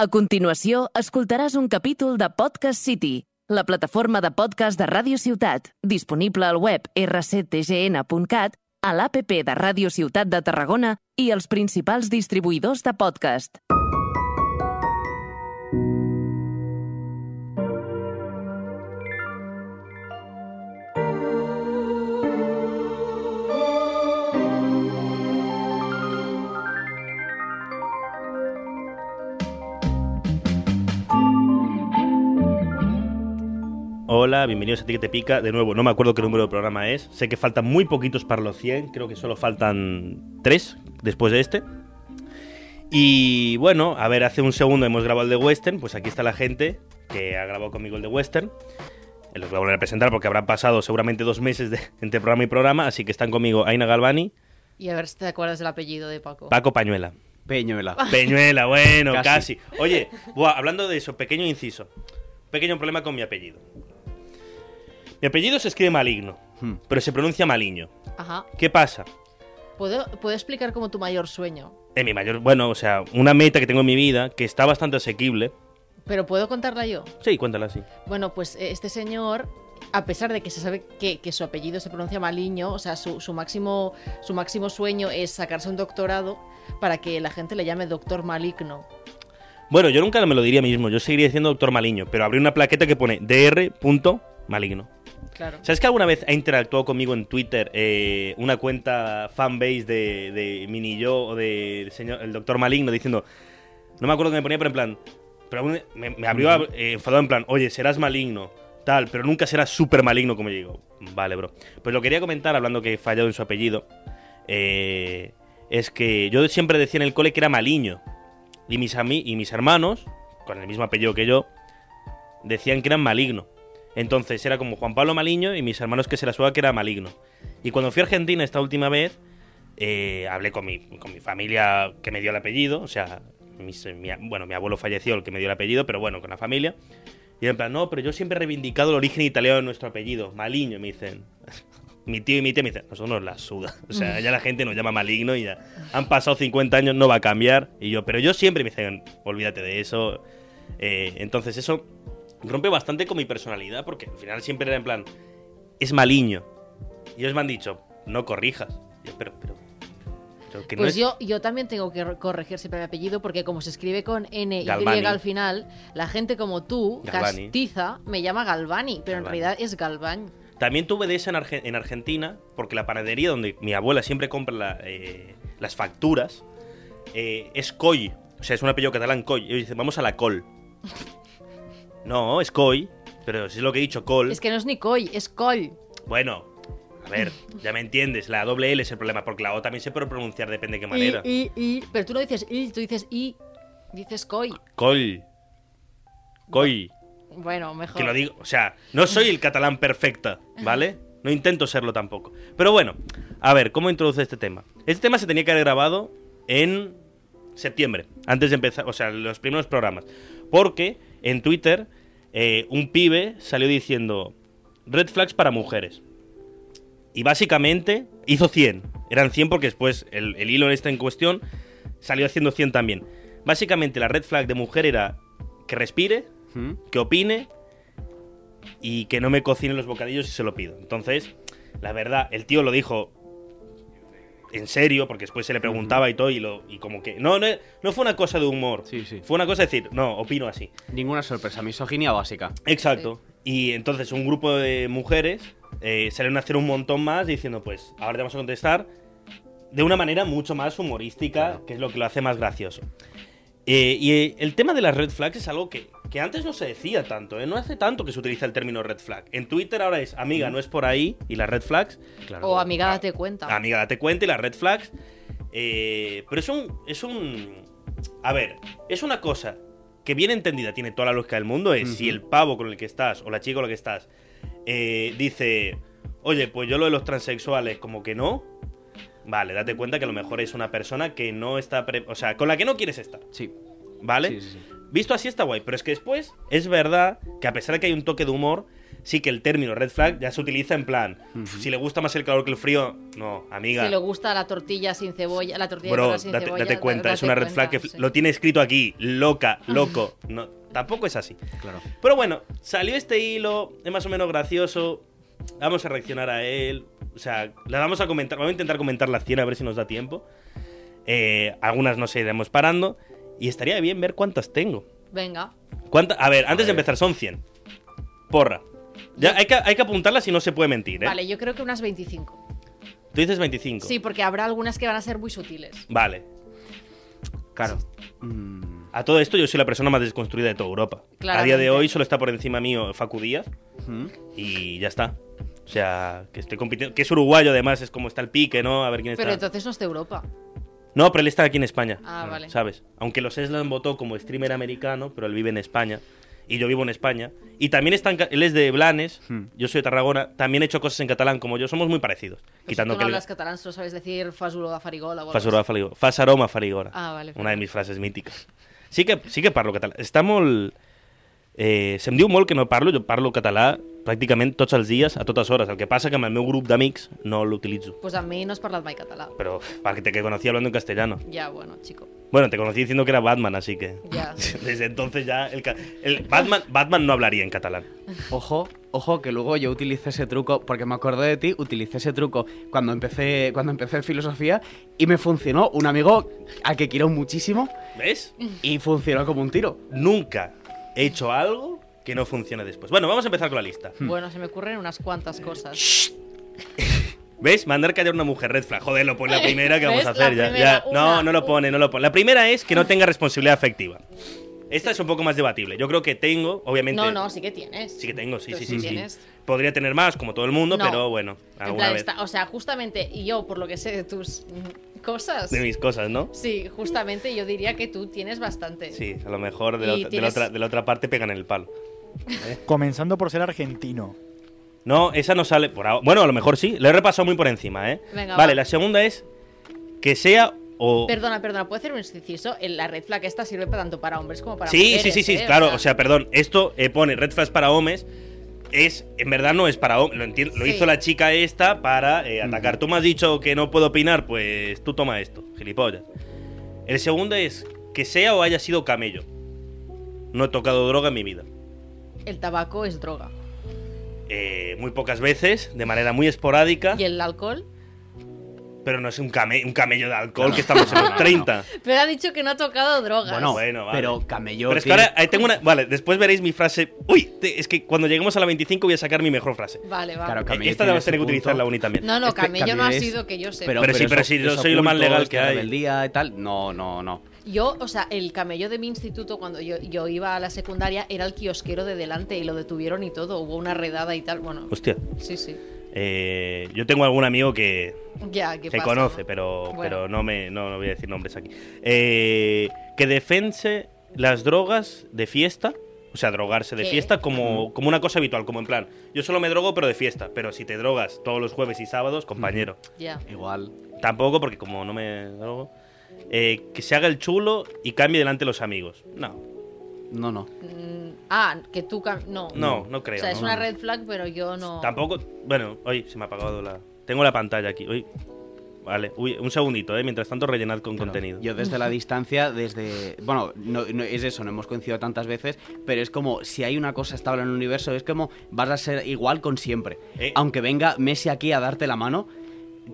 A continuació, escoltaràs un capítol de Podcast City, la plataforma de podcast de Ràdio Ciutat, disponible al web rctgn.cat, a l'APP de Ràdio Ciutat de Tarragona i els principals distribuïdors de podcast. Hola, bienvenidos a Ti que te pica. De nuevo, no me acuerdo qué número de programa es. Sé que faltan muy poquitos para los 100. Creo que solo faltan 3 después de este. Y bueno, a ver, hace un segundo hemos grabado el de Western. Pues aquí está la gente que ha grabado conmigo el de Western. Eh, Los voy a volver a presentar porque habrán pasado seguramente dos meses de, entre programa y programa. Así que están conmigo Aina Galvani, Y a ver si te acuerdas del apellido de Paco. Paco Pañuela. Peñuela. Peñuela, bueno, casi. Casi. Oye, buah, hablando de eso, pequeño inciso. Pequeño problema con mi apellido. Mi apellido se escribe maligno, Hmm. pero se pronuncia maliño. Ajá. ¿Qué pasa? ¿Puedo, ¿Puedo explicar como tu mayor sueño? En mi mayor, bueno, o sea, una meta que tengo en mi vida que está bastante asequible. ¿Pero puedo contarla yo? Sí, cuéntala así. Bueno, pues eh, este señor, a pesar de que se sabe que, que su apellido se pronuncia maliño, o sea, su, su máximo, su máximo sueño es sacarse un doctorado para que la gente le llame doctor maligno. Bueno, yo nunca me lo diría mismo, yo seguiría diciendo doctor Maliño, pero abrí una plaqueta que pone dr. maligno. ¿Sabes que alguna vez ha interactuado conmigo en Twitter eh, una cuenta fanbase de, de Mini Yo o de el señor, el doctor Maligno diciendo, no me acuerdo que me ponía, pero en plan, pero me, abrió eh, enfadado en plan, oye, serás maligno, tal, pero nunca serás súper maligno como yo digo. Vale, bro. Pues lo quería comentar hablando que he fallado en su apellido. eh, es que yo siempre decía en el cole que era maliño. Y mis, y mis hermanos, con el mismo apellido que yo, decían que eran maligno. Entonces era como Juan Pablo Maliño y mis hermanos que se la suba que era maligno. Y cuando fui a Argentina esta última vez, eh, hablé con mi, familia que me dio el apellido. O sea, mi, bueno, mi abuelo falleció, el que me dio el apellido, pero bueno, con la familia. Y en plan, no, pero yo siempre he reivindicado el origen italiano de nuestro apellido, Maliño, me dicen. Mi tío y mi tía me dicen, nosotros nos la suda. O sea, ya la gente nos llama maligno y ya han pasado 50 años, no va a cambiar. Y yo, pero yo siempre me dicen, olvídate de eso. Eh, entonces eso rompe bastante con mi personalidad porque al final siempre era en plan, es maliño. Y ellos me han dicho, no corrijas. Yo, pero, pero, pero que no Pues es- yo, yo también tengo que corregir siempre mi apellido porque como se escribe con N y Galvani. al final, la gente como tú, Galvani. castiza, me llama Galvani, pero en Galvani. realidad es Galván. También tuve de esa en, Arge- en Argentina, porque la panadería donde mi abuela siempre compra la, eh, las facturas eh, es Coy. O sea, es un apellido catalán Coy. Y ellos dicen, vamos a la col. No, es Coy, pero si es lo que he dicho, col. Es que no es ni Coy, es Coll. Bueno, a ver, ya me entiendes, la doble L es el problema, porque la O también se puede pronunciar, depende de qué manera. Y, y, y. Pero tú no dices y, tú dices y. Dices Coy. Col. Coy. Bueno, mejor. Que lo digo, o sea, no soy el catalán perfecta, ¿vale? No intento serlo tampoco. Pero bueno, a ver, ¿cómo introduce este tema? Este tema se tenía que haber grabado en septiembre, antes de empezar, o sea, los primeros programas. Porque en Twitter eh, un pibe salió diciendo red flags para mujeres. Y básicamente hizo 100. Eran 100 porque después el, el hilo este en cuestión salió haciendo 100 también. Básicamente la red flag de mujer era que respire, ¿Mm? que opine y que no me cocine los bocadillos si se lo pido. Entonces, la verdad, el tío lo dijo en serio, porque después se le preguntaba y todo, y, lo, y como que... No, no, no fue una cosa de humor. Sí, sí. Fue una cosa de decir, no, opino así. Ninguna sorpresa, misoginia básica. Exacto. Y entonces un grupo de mujeres eh, salieron a hacer un montón más diciendo, pues, ahora te vamos a contestar de una manera mucho más humorística, que es lo que lo hace más gracioso. Eh, y el tema de las red flags es algo que, que antes no se decía tanto, ¿eh? No hace tanto que se utiliza el término red flag. En Twitter ahora es, amiga, no es por ahí, y las red flags. Claro. O amiga, date cuenta. Amiga, date cuenta y las red flags. Eh, pero es un, es un... A ver, es una cosa que bien entendida tiene toda la lógica del mundo. Es si el pavo con el que estás o la chica con la que estás eh, dice, oye, pues yo lo de los transexuales como que no. Vale, date cuenta que a lo mejor es una persona que no está... pre- o sea, con la que no quieres estar. Sí. ¿Vale? Sí, sí, sí. Visto así está guay, pero es que después es verdad que a pesar de que hay un toque de humor, sí que el término red flag ya se utiliza en plan, si le gusta más el calor que el frío, no, amiga. Si le gusta la tortilla sin cebolla, la tortilla Bro, sin date, cebolla, date da- cuenta, es una red flag que sí. lo tiene escrito aquí, loca, loco. No, tampoco es así. Claro. Pero bueno, salió este hilo, es más o menos gracioso. Vamos a reaccionar a él. O sea, la vamos a comentar. Vamos a intentar comentar las 100 a ver si nos da tiempo. Eh, algunas nos iremos parando. Y estaría bien ver cuántas tengo. Venga. ¿Cuánta- A ver, antes de ver. empezar, son 100. Porra. Ya, hay que, hay que apuntarlas y no se puede mentir, ¿eh? Vale, yo creo que unas 25. Tú dices 25. Sí, porque habrá algunas que van a ser muy sutiles. Vale. Claro. Mm, A todo esto, yo soy la persona más desconstruida de toda Europa. A día Claramente. de hoy solo está por encima mío Facu Díaz. mm. Y ya está. O sea, que estoy compitiendo. Que es uruguayo, además, es como está el pique, ¿no? A ver quién está. Pero entonces no es de Europa. No, pero él está aquí en España. Ah, vale. ¿Sabes? Aunque los Eslan votó como streamer americano, pero él vive en España. Y yo vivo en España. Y también está en ca- él es de Blanes, Hmm. yo soy de Tarragona. También he hecho cosas en catalán como yo. Somos muy parecidos. Pues quitando si tú que no hablas catalán, solo sabes decir fasuro da farigola o algo Fas aroma así. farigo- Fas aroma farigora. Ah, vale. Una de mis frases míticas. Sí que, sí que parlo català. Està molt... Eh, se'm diu molt que no parlo, jo parlo català pràcticament tots els dies, a totes hores. El que passa que amb el meu grup d'amics no l'utilitzo. Pues a mí no has parlado mai català. Pero para que te conocí hablando en castellano. Ya, bueno, chico. Bueno, te conocí diciendo que era Batman, así que... Ya. Desde entonces ya... El, ca- el Batman, Batman no hablaría en catalán. Ojo, ojo, que luego yo utilicé ese truco, porque me acordé de ti, utilicé ese truco cuando empecé, cuando empecé filosofía y me funcionó. Un amigo al que quiero muchísimo ¿Ves? y funcionó como un tiro. Nunca he hecho algo que no funcione después. Bueno, vamos a empezar con la lista. Bueno, se me ocurren unas cuantas cosas. ¿Ves? Mandar callar a una mujer red flag. Joder, lo pone la primera que vamos a hacer ya. primera, ya. No, una, no lo pone, no lo pone. La primera es que no tenga responsabilidad afectiva. Esta es un poco más debatible. Yo creo que tengo, obviamente. No, no, sí que tienes. Sí que tengo, sí, sí, sí sí, tienes. Podría tener más, como todo el mundo, No. pero bueno, En alguna plan, vez. está- o sea, justamente, y yo, por lo que sé de tus cosas. De mis cosas, ¿no? Sí, justamente yo diría que tú tienes bastante. Sí, a lo mejor de la, otra- de la otra, de la otra parte pegan en el palo. Comenzando por ser argentino. No, esa no sale por ahora. Bueno, a lo mejor sí. Le he repasado muy por encima, ¿eh? Venga, vale, va. la segunda es que sea o. Perdona, perdona, ¿puedo hacer un inciso? En La red flag esta sirve tanto para hombres como para Sí, mujeres. sí, sí, sí, ¿eh? claro. O sea, perdón, esto eh, pone red flags para hombres. Es, en verdad no es para hombres. Lo, entiendo, lo Sí. hizo la chica esta para eh, atacar. Tú me has dicho que no puedo opinar, pues tú toma esto, gilipollas. El segundo es que sea o haya sido camello. No he tocado droga en mi vida. el tabaco es droga. Eh, muy pocas veces, de manera muy esporádica, ¿Y el alcohol? Pero no es un, came- un camello de alcohol que estamos en los no, 30. Pero ha dicho que no ha tocado drogas. Bueno, Bueno, vale. pero camello. Pero es que ahora ahí tengo una. Vale, después veréis mi frase. Uy, te- es que cuando lleguemos a la 25 voy a sacar mi mejor frase. Vale, vale. Claro, Eh, Camello Esta tiene vas a tener que utilizar la uni también. No, no, Este camello no ha sido que yo sé. Pero sí, pero sí, yo soy lo más legal que hay. rebeldía y tal. No, no, no. Yo, o sea, el camello de mi instituto, cuando yo, yo iba a la secundaria, era el kiosquero de delante y lo detuvieron y todo. Hubo una redada y tal. Bueno, Hostia. sí, sí. Eh, yo tengo algún amigo que Ya, ¿qué se pasa, conoce, no? pero, Bueno. pero no me no, no voy a decir nombres aquí. Eh, que defense las drogas de fiesta. O sea, drogarse de ¿Qué? fiesta como, como una cosa habitual, como en plan, yo solo me drogo pero de fiesta, pero si te drogas todos los jueves y sábados, compañero. Ya. Igual. Tampoco, porque como no me drogo. Eh, que se haga el chulo y cambie delante de los amigos. No, No, no. Mm, ah, que tú... cam- No. no, no creo. O sea, es una red flag, pero yo no... Tampoco. Bueno, oye, se me ha apagado la. Tengo la pantalla aquí. Uy. Vale, uy, un segundito, ¿eh? Mientras tanto, rellenad con Claro, contenido. Yo desde la distancia, desde... Bueno, no, no es eso, no hemos coincidido tantas veces, pero es como si hay una cosa estable en el universo, es como vas a ser igual con siempre. Eh. Aunque venga Messi aquí a darte la mano,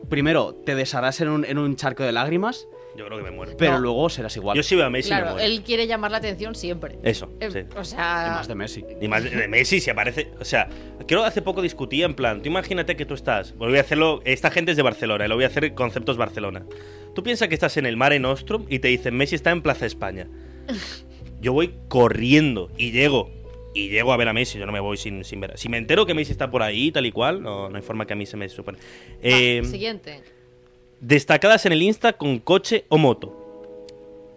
primero te desharás en un, en un charco de lágrimas, Yo creo que me muero. pero No. luego serás igual. Yo si veo a Messi me Claro, muero. él quiere llamar la atención siempre. Eso, Eh, sí. O sea... Y más de Messi. Ni más de, Messi si aparece. O sea, creo que hace poco discutía en plan. Tú imagínate que tú estás. Voy a hacerlo. Esta gente es de Barcelona y lo voy a hacer conceptos Barcelona. Tú piensas que estás en el Mare Nostrum y te dicen Messi está en Plaza España. Yo voy corriendo y llego. Y llego a ver a Messi, yo no me voy sin, sin ver. Si me entero que Messi está por ahí, tal y cual, no, no hay forma que a mí se me supone. Eh, siguiente. Destacadas en el Insta con coche o moto.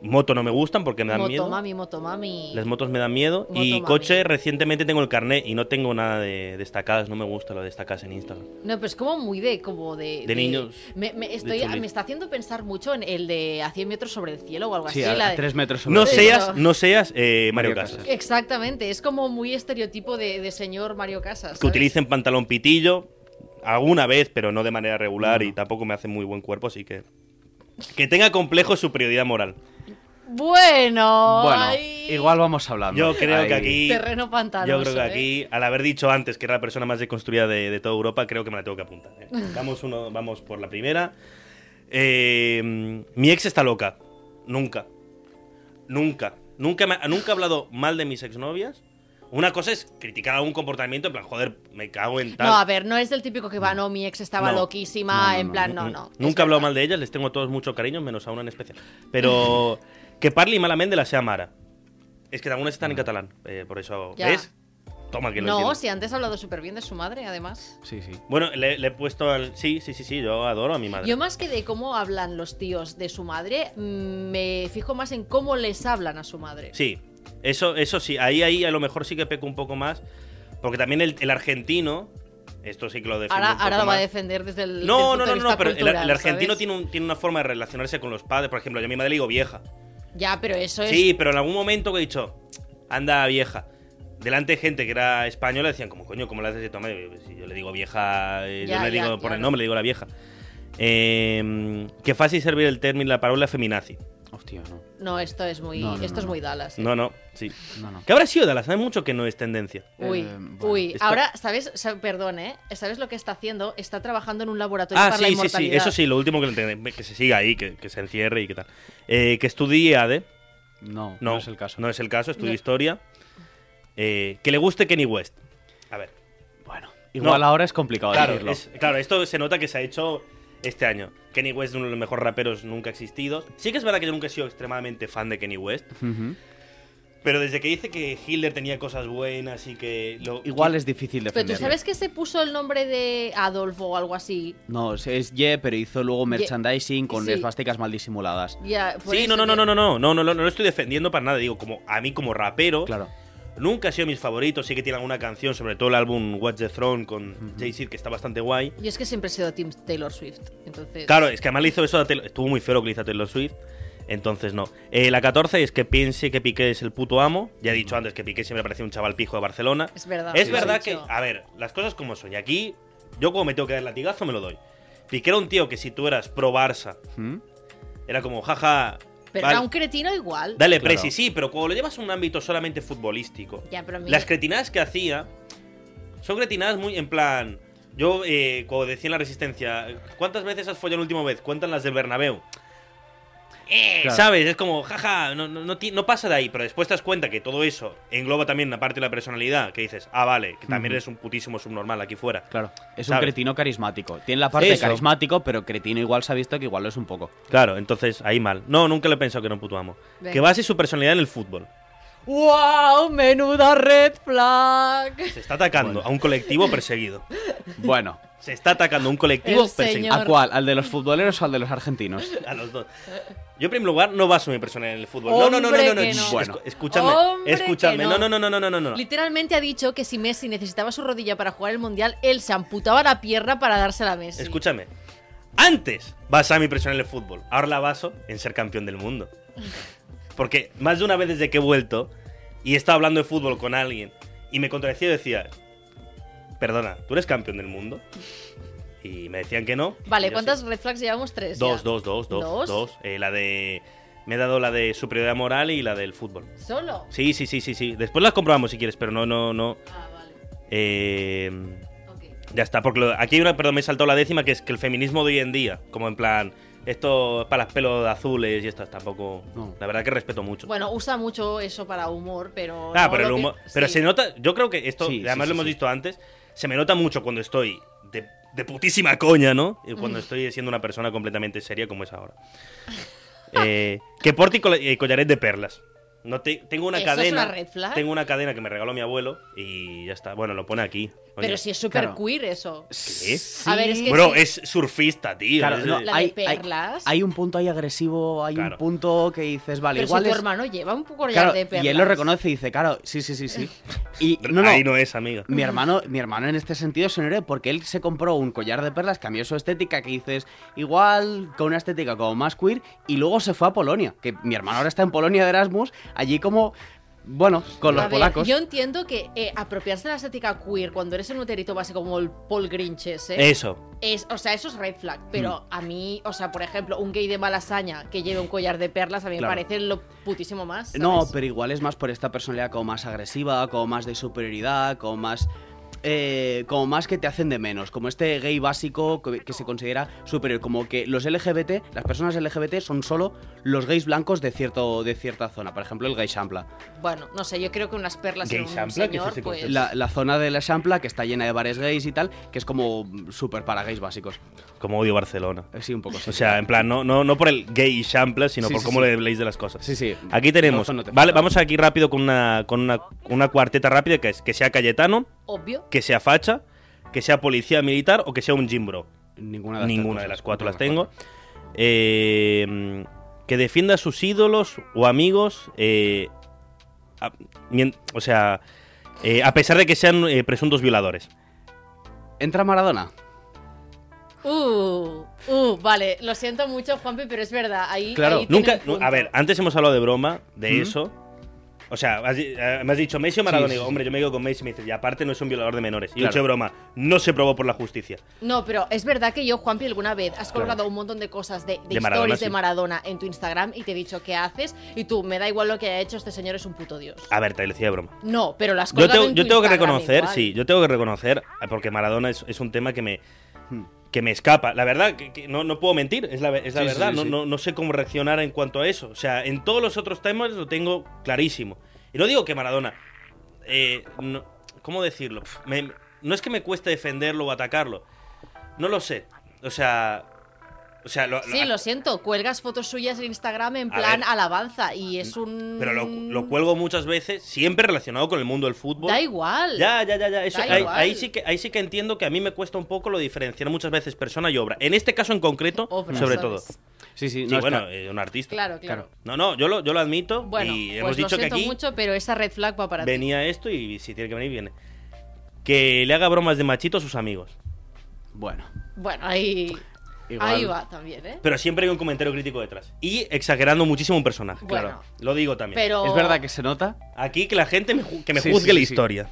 Moto no me gustan porque me dan miedo. Motomami, motomami. Las motos me dan miedo. Y Motomami. coche, recientemente tengo el carnet y no tengo nada de destacadas. No me gusta lo de destacadas en Instagram. No, pero es como muy de como de, De niños, Me, me estoy, me está haciendo pensar mucho en el de a 100 metros sobre el cielo o algo Sí, así. a, la a de- tres metros sobre No el cielo. seas, no seas eh, Mario, Mario Casas. Casas. Exactamente, es como muy estereotipo de, de señor Mario Casas. Que utilicen pantalón pitillo alguna vez, pero no de manera regular y tampoco me hace muy buen cuerpo, así que que tenga complejo es superioridad moral. Bueno, Bueno, ahí- igual vamos hablando. Yo creo que aquí Terreno pantanoso. yo creo que ¿eh? aquí al haber dicho antes que era la persona más deconstruida de, de toda Europa, creo que me la tengo que apuntar. ¿eh? Vamos uno, vamos por la primera. Eh, mi ex está loca. Nunca. Nunca. Nunca, me- nunca he hablado mal de mis exnovias. Una cosa es criticar algún comportamiento, en plan, joder, me cago en tal. No, a ver, no es del típico que va, no, mi ex estaba No. loquísima, No, no, en no. plan, no, no. Nunca he hablado mal de ellas, les tengo a todos mucho cariño, menos a una en especial. Pero que parli malamente la sea Mara. Es que algunas están en catalán, eh, por eso, Ya. ¿ves? Toma que lo No, entiendo. si antes ha hablado súper bien de su madre, además. Sí, sí. Bueno, le, le he puesto al... Sí, sí, sí, sí, yo adoro a mi madre. Yo más que de cómo hablan los tíos de su madre, mm, me fijo más en cómo les hablan a su madre. Sí, eso, eso sí, ahí, ahí a lo mejor sí que peco un poco más, porque también el, el argentino, esto sí que lo defiendo Ahora, un poco ahora lo va a defender desde el. No, desde no, no, no, de pero vista el, el cultural, argentino ¿sabes? tiene, un- tiene una forma de relacionarse con los padres. Por ejemplo, yo a mi madre le digo vieja. Ya, pero eso es. Sí, pero en algún momento que he dicho, anda vieja. Delante de gente que era española decían, como coño, ¿cómo le haces tu madre? Si yo le digo vieja, eh, Ya, yo le ya, digo por claro. el nombre, le digo la vieja. Eh, que fácil servir el término, la palabra feminazi. Hostia, no. No, esto es muy. No, no, esto no, es muy Dallas. ¿eh? No, no, sí. No, no. ¿Qué habrá sido Dallas? Hace mucho que no es tendencia. Uy, Eh, bueno, uy. está- Ahora, ¿sabes? Sa- Perdón, ¿eh? ¿Sabes lo que está haciendo? Está trabajando en un laboratorio Ah, para la sí, sí, sí. inmortalidad. Eso sí, lo último que le entendí, que se siga ahí, que, que se encierre y que tal. Eh, que estudie ADE. No, No, no es el caso. No es el caso, estudie No. historia. Eh, que le guste Kenny West. A ver. Bueno, igual No. ahora es complicado Claro, decirlo. es- claro, esto se nota que se ha hecho este año. Kenny West es uno de los mejores raperos nunca existidos. Sí que es verdad que yo nunca he sido extremadamente fan de Kenny West, pero desde que dice que Hitler tenía cosas buenas y que... Lo, Igual es difícil Pero defenderlo. tú sabes que se puso el nombre de Adolfo o algo así. No, es- Ye, pero hizo luego merchandising con sí. esvásticas mal disimuladas. Sí, no, no, no, no, no, no, no, no, no lo estoy defendiendo para nada. Digo, como a mí como rapero, Claro. Nunca ha sido mis favoritos. Sí que tiene alguna canción, sobre todo el álbum Watch the Throne con Jay-Z, que está bastante guay. Yo es que siempre he sido Team Taylor Swift. Entonces. Claro, es que además le hizo eso a Taylor- Estuvo muy feo lo que le hizo a Taylor Swift. Entonces no. Eh, la 14 es que piense que Piqué es el puto amo. Ya he dicho antes que Piqué siempre parecía un chaval pijo de Barcelona. Es verdad. Es verdad que, a ver, las cosas como son. Y aquí, yo como me tengo que dar el latigazo, me lo doy. Piqué era un tío que si tú eras pro Barça, ¿Mm? era como, jaja. Pero vale, era un cretino igual. Dale, Claro. presi, sí, pero cuando lo llevas a un ámbito solamente futbolístico, Ya, pero a mí- las cretinadas que hacía son cretinadas muy en plan. Yo, eh, cuando decía en la resistencia, ¿cuántas veces has follado la última vez? Cuentan las del Bernabéu. Eh, Claro. ¿Sabes? Es como, jaja, no, no, no, pasa de ahí, pero después te das cuenta que todo eso engloba también una parte de la personalidad, que dices, ah, vale, que también eres un putísimo subnormal aquí fuera. Claro. Es un cretino carismático. Tiene la parte Eso. carismático, pero cretino igual se ha visto que igual lo es un poco. Claro, entonces ahí mal. No, nunca le he pensado que era un puto amo. Venga. Que base su personalidad en el fútbol. ¡Wow! ¡Menuda red flag! Se está atacando a un colectivo perseguido. Bueno, Se está atacando un colectivo. ¿a cuál? ¿Al de los futboleros o al de los argentinos? A los dos. Yo, en primer lugar, no baso mi personalidad en el fútbol. No, no, no, no, no. Bueno. escúchame. Escúchame. No, no. no, no, no, no, no, no. Literalmente ha dicho que si Messi necesitaba su rodilla para jugar el mundial, él se amputaba la pierna para dársela a Messi. Escúchame. Antes basaba mi personalidad en el fútbol. Ahora la baso en ser campeón del mundo. Porque más de una vez desde que he vuelto y he estado hablando de fútbol con alguien y me contradecía y decía, perdona, ¿tú eres campeón del mundo? Y me decían que no. Vale, ¿cuántas sí. red flags llevamos? Tres. Dos, ya. dos, dos, dos, ¿Dos? dos. Eh, la de... Me he dado la de superioridad moral y la del fútbol. ¿Solo? Sí, sí, sí, sí, sí. Después las comprobamos si quieres, pero no, no, no. Ah, vale. Eh, Ok. ya está, porque lo- aquí hay una, perdón, me he saltado la décima, que es que el feminismo de hoy en día, como en plan, esto es para las pelos azules y esto tampoco. No. La verdad que respeto mucho. Bueno, usa mucho eso para humor, pero. ah, no pero el lo que- humor. Pero sí. se nota, yo creo que esto, Sí, además sí, lo hemos sí. visto antes, se me nota mucho cuando estoy de, de putísima coña, ¿no? Y cuando estoy siendo una persona completamente seria como es ahora. Eh, que porte y y collaret de perlas. No te- tengo una ¿Eso es cadena. una red flag? Tengo una cadena que me regaló mi abuelo y ya está. Bueno, lo pone aquí. Pero si es súper claro. queer eso. ¿Qué? A ver, es que Bro, sí. es surfista, tío. Claro, Es- no, La hay, de perlas. hay un punto ahí agresivo, hay Claro. un punto que dices, vale, Pero igual si tu hermano lleva un collar Claro, de perlas. y él lo reconoce y dice, claro, sí, sí, sí, sí. Y no, no, Ahí no es, amiga. Mi hermano, mi hermano en este sentido es un héroe porque él se compró un collar de perlas, cambió su estética, que dices, igual con una estética como más queer, y luego se fue a Polonia. Que mi hermano ahora está en Polonia de Erasmus, allí como, bueno, con los A ver, polacos. yo entiendo que eh, apropiarse de la estética queer cuando eres un uterito básico como el Paul Grinch ese, Eso. es, o sea, eso es red flag. Pero Mm. a mí, o sea, por ejemplo, un gay de malasaña que lleve un collar de perlas, a mí Claro. me parece lo putísimo más. No, pero igual es más por esta personalidad como más agresiva, como más de superioridad, como más... eh, como más que te hacen de menos, como este gay básico que, que se considera superior, como que los LGBT, las personas LGBT son solo los gays blancos de cierto de cierta zona, por ejemplo el gay Shampla. Bueno, no sé, yo creo que unas perlas Gay en un champla, ¿qué es señor, ese pues... La, la zona de la Shampla que está llena de bares gays y tal, que es como súper para gays básicos. Como odio Barcelona. Eh, Sí, un poco sí. O sea, en plan, no, no, no por el gay y champla, sino Sí, por sí, cómo sí. le habléis de las cosas. Sí, sí. Aquí tenemos. Razón no te vale, vamos aquí rápido con una, con una, una cuarteta rápida que es que sea Cayetano, Obvio. Que sea facha, que sea policía militar o que sea un Jimbro. Ninguna de, estas Ninguna de las cuatro las tengo. Eh, que defienda a sus ídolos o amigos. eh, a- o sea, eh, a pesar de que sean eh, presuntos violadores. ¿Entra Maradona? Uh, uh, vale, lo siento mucho, Juanpi, pero es verdad, ahí, Claro, ahí Nunca, a ver, antes hemos hablado de broma, de ¿Mm? eso. O sea, has eh, me has dicho Messi o Maradona. Sí, y digo, hombre, yo me quedo con Messi y me dices, y aparte no es un violador de menores. Y yo he Claro. hecho broma, no se probó por la justicia. No, pero es verdad que yo, Juanpi, alguna vez has colgado un montón de cosas de, de, De Maradona, stories de. Maradona en tu Instagram y te he dicho qué haces y tú, me da igual lo que haya hecho, este señor es un puto dios. A ver, te lo decía de broma. No, pero las Yo, colgado tengo, en yo tengo que reconocer, igual. sí, yo tengo que reconocer, eh, porque Maradona es, es un tema que me, Hmm. Que me escapa. La verdad, que, que no, no puedo mentir, es la, es la Sí, verdad. sí, no, sí. No, no sé cómo reaccionar en cuanto a eso. O sea, en todos los otros temas lo tengo clarísimo. Y no digo que Maradona. eh, no- ¿Cómo decirlo? Me- no es que me cueste defenderlo o atacarlo. No lo sé. O sea. O sea, lo, Sí, lo siento, cuelgas fotos suyas en Instagram en A plan ver. alabanza y es un... Pero lo, lo cuelgo muchas veces, siempre relacionado con el mundo del fútbol. Da igual. Ya, ya, ya, ya. Eso, Da ahí, igual. ahí sí que, ahí sí que entiendo que a mí me cuesta un poco lo diferenciar muchas veces persona y obra. En este caso en concreto, Obra, sobre ¿sabes? todo. Sí, sí, Sí, no, es bueno, eh, un artista. Claro, claro. No, no, yo lo, yo lo admito Bueno, y pues hemos lo dicho que siento aquí mucho, pero esa red flag va para ti. venía esto y si tiene que venir, viene. Que le haga bromas de machito a sus amigos. Bueno, Bueno, ahí... igual. Ahí va también, ¿eh? Pero siempre hay un comentario crítico detrás. Y exagerando muchísimo un personaje. Bueno, Claro. Lo digo también. pero... Es verdad que se nota. Aquí que la gente me ju- que me Sí, juzgue sí, la sí, historia.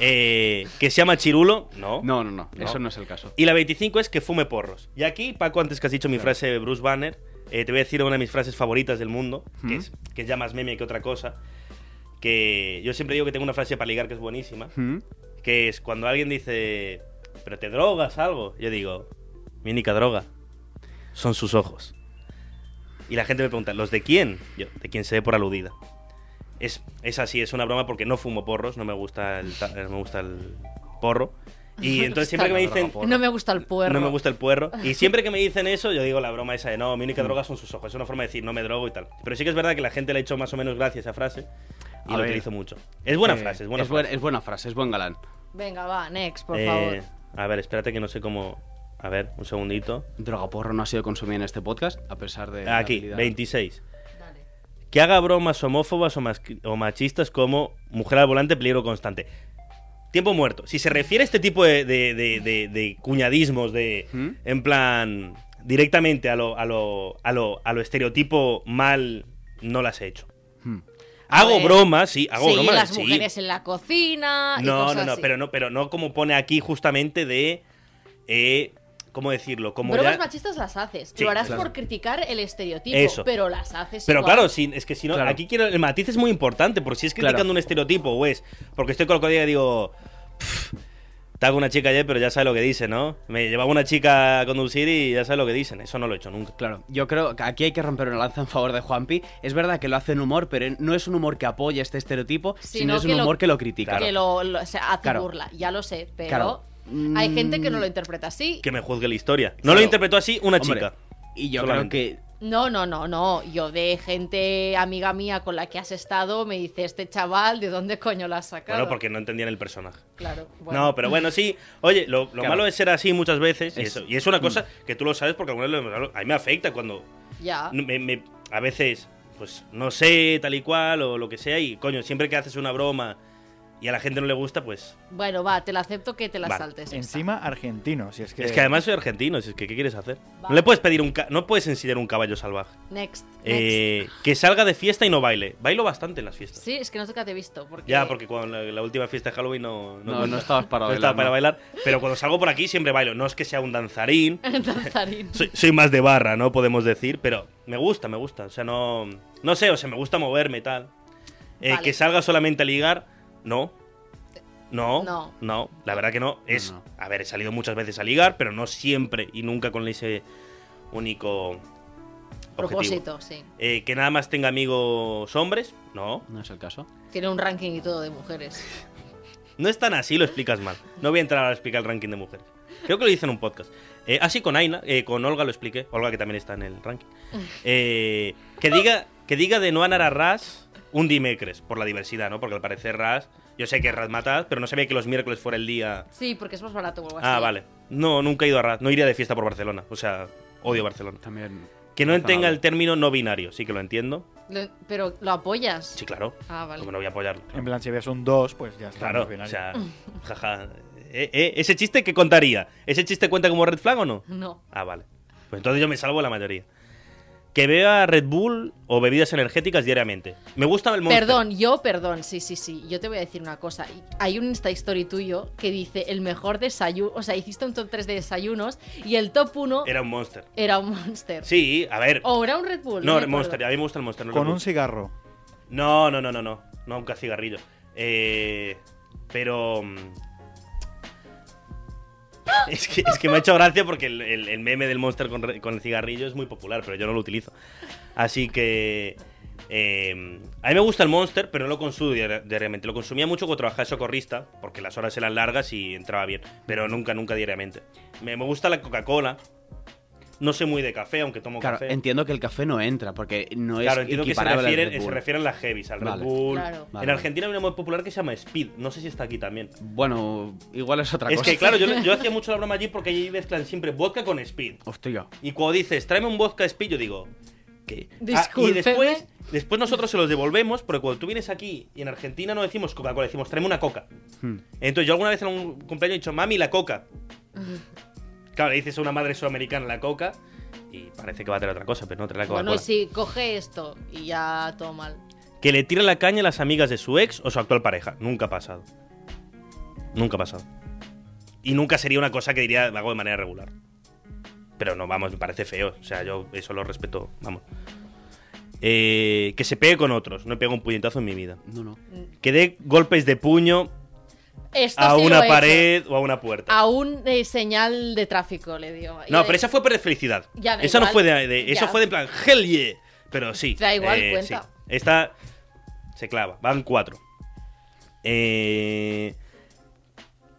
Eh, que sea machirulo, no. No, no, no, No. eso no es el caso. Y la 25 es que fume porros. Y aquí, Paco, antes que has dicho mi frase de Bruce Banner, eh, te voy a decir una de mis frases favoritas del mundo, que, Ujú. es, que es ya más meme que otra cosa. Que yo siempre digo que tengo una frase para ligar que es buenísima, ¿Mm? que es cuando alguien dice, pero te drogas algo, yo digo, mi única droga son sus ojos. Y la gente me pregunta, ¿los de quién? Yo, de quien se dé por aludida. Es, es así, es una broma porque no fumo porros, no me gusta el, no me gusta el porro. Y entonces siempre que me dicen, No me gusta el puerro. no me gusta el puerro. Y siempre que me dicen eso, yo digo la broma esa de no, mi única droga son sus ojos. Es una forma de decir no me drogo y tal. Pero sí que es verdad que la gente le ha hecho más o menos gracia a esa frase y A lo ver. utilizo mucho. Es buena Eh, frase, es buena es, buen- frase. es buena frase, es buen galán. Venga, va, next, por Eh, favor. A ver, espérate que no sé cómo. A ver, un segundito. Droga porro no ha sido consumido en este podcast, a pesar de. Aquí, habilidad. 26. Dale. Que haga bromas homófobas o, machistas como mujer al volante, peligro constante. Tiempo muerto. Si se refiere a este tipo de, de- de- de- de cuñadismos, de. ¿Mm? En plan. Directamente a lo, a lo, a lo, a lo estereotipo mal, no las he hecho. Hmm. Hago ver, bromas, sí, hago sí, bromas. las sí. mujeres en la cocina. y No, cosas no, no, así. pero no, pero no como pone aquí justamente de. Eh, ¿Cómo decirlo? Como Bromas ya- machistas las haces. Sí, lo harás claro. por criticar el estereotipo, Eso. pero las haces. Pero igual. claro, si- es que si no, Claro. aquí quiero, el matiz es muy importante, porque si es criticando Claro. un estereotipo o es, porque estoy con el colega y digo, "Pff, te hago una chica ayer, pero ya sabe lo que dice, ¿no? Me llevaba una chica a conducir y ya sabe lo que dicen, eso no lo he hecho nunca. Claro, yo creo que aquí hay que romper una lanza en favor de Juanpi. Es verdad que lo hace en humor, pero no es un humor que apoya este estereotipo, Sino sino es un que lo- humor que lo critica. Que lo, lo- o sea, hace Claro. burla, ya lo sé, pero Claro. Hay gente que no Mm. lo interpreta así. Que me juzgue la historia. No Claro. lo interpretó así una Hombre, chica. Y yo Solamente. creo que No, no, no, no. Yo de gente amiga mía con la que has estado me dice, este chaval, ¿de dónde coño lo has sacado? Bueno, porque no entendían el personaje. Claro. bueno. No, pero bueno, sí. Oye, lo, lo Claro. malo es ser así muchas veces. Y, Es- eso, y es una cosa que tú lo sabes porque alguna vez lo. A mí me afecta cuando Ya. me- me- a veces, pues no sé, tal y cual o lo que sea. Y coño, siempre que haces una broma y a la gente no le gusta, pues. Bueno, va, te la acepto que te la Vale. saltes. esta. Encima argentino, si es que... Es que además soy argentino. si Es que, ¿qué quieres hacer? Va. No le puedes pedir un. ca- No puedes enseñar un caballo salvaje. Next. next. Eh, que salga de fiesta y no baile. Bailo bastante en las fiestas. Sí, es que no sé qué te he visto. Porque... Ya, porque cuando la, la última fiesta de Halloween no, No, no estabas para No bailar, estaba para no. bailar. Pero cuando salgo por aquí siempre bailo. No es que sea un danzarín. Danzarín. Soy, soy más de barra, ¿no? Podemos decir. Pero me gusta, me gusta. O sea, no. No sé, o sea, me gusta moverme y tal. Eh, Vale. Que salga solamente a ligar, no. No, No. no, la verdad que no. Es, no. a ver, he salido muchas veces a ligar, pero no siempre y nunca con ese único objetivo. Propósito, sí. Eh, que nada más tenga amigos hombres, no. No es el caso. Tiene un ranking y todo de mujeres. No es tan así, lo explicas mal. No voy a entrar a explicar el ranking de mujeres. Creo que lo hice en un podcast. Eh, así con Aina, eh, con Olga lo expliqué. Olga que también está en el ranking. Eh, que diga que diga de no anar a Ras un dimecres, por la diversidad, ¿no? Porque al parecer Ras, yo sé que es Ras matad, pero no sabía que los miércoles fuera el día... Sí, porque es más barato o algo así. Ah, vale. No, nunca he ido a Ras. No iría de fiesta por Barcelona. O sea, odio Barcelona. También. Que no tenga el término no binario, sí que lo entiendo. Lo- pero lo apoyas. Sí, claro. Ah, vale. Como no voy a apoyarlo. En plan, si ves un 2, pues ya está. Claro, o sea, jaja. Eh, eh, ¿Ese chiste qué contaría? ¿Ese chiste cuenta como red flag o no? No. Ah, vale. Pues entonces yo me salvo la mayoría. Que beba Red Bull o bebidas energéticas diariamente. Me gusta el Monster. Perdón, yo, perdón, sí, sí, sí. Yo te voy a decir una cosa. Hay un Insta Story tuyo que dice el mejor desayuno. O sea, hiciste un top 3 de desayunos y el top 1 Era un Monster. era un Monster. Sí, a ver. O era un Red Bull. no, acuerdo. Monster. A mí me gusta el Monster. No, Con un cigarro. no, no, no, no, no. No, un cigarrillo. Eh, pero... Es que, me ha hecho gracia porque el, meme del Monster con, el cigarrillo es muy popular, pero yo no lo utilizo. Así que... eh, a mí me gusta el Monster, pero no lo consumo diari- diariamente. Lo consumía mucho cuando trabajaba de socorrista, porque las horas eran largas y entraba bien. Pero nunca, nunca diariamente. Me, me gusta la Coca-Cola. No soy muy de café, aunque tomo Claro, café. entiendo que el café no entra, porque no es Claro, entiendo que se refieren, se refieren a las heavies, al Vale. Red Bull. Claro. Vale, en Argentina hay una muy popular que se llama Speed. No sé si está aquí también. Bueno, igual es otra Es cosa. que, claro, yo, yo hacía mucho la broma allí porque allí mezclan siempre vodka con Speed. Hostia. Y cuando dices, tráeme un vodka Speed, yo digo, ¿qué? Ah, y después, después nosotros se los devolvemos, porque cuando tú vienes aquí y en Argentina no decimos Coca-Cola, decimos, tráeme una coca. Hmm. Entonces yo alguna vez en un cumpleaños he dicho, mami, la coca. Claro, le dices a una madre sudamericana la coca y parece que va a traer otra cosa, pero no trae la Coca-Cola. Bueno, y si coge esto y ya todo mal. Que le tire la caña a las amigas de su ex o su actual pareja. Nunca ha pasado. Nunca ha pasado. Y nunca sería una cosa que diría, hago de manera regular. Pero no, vamos, me parece feo. O sea, yo eso lo respeto, vamos. Eh, que se pegue con otros. No he pegado un puñetazo en mi vida. No, no. Que dé golpes de puño Esto a sí una hecho. pared o a una puerta. A un eh, señal de tráfico le dio. No, de- pero esa fue por felicidad. Ya Esa no igual. fue de, de- eso fue de plan hell yeah. Pero sí. Da igual, eh, cuenta. sí. Esta se clava. Van cuatro. Eh,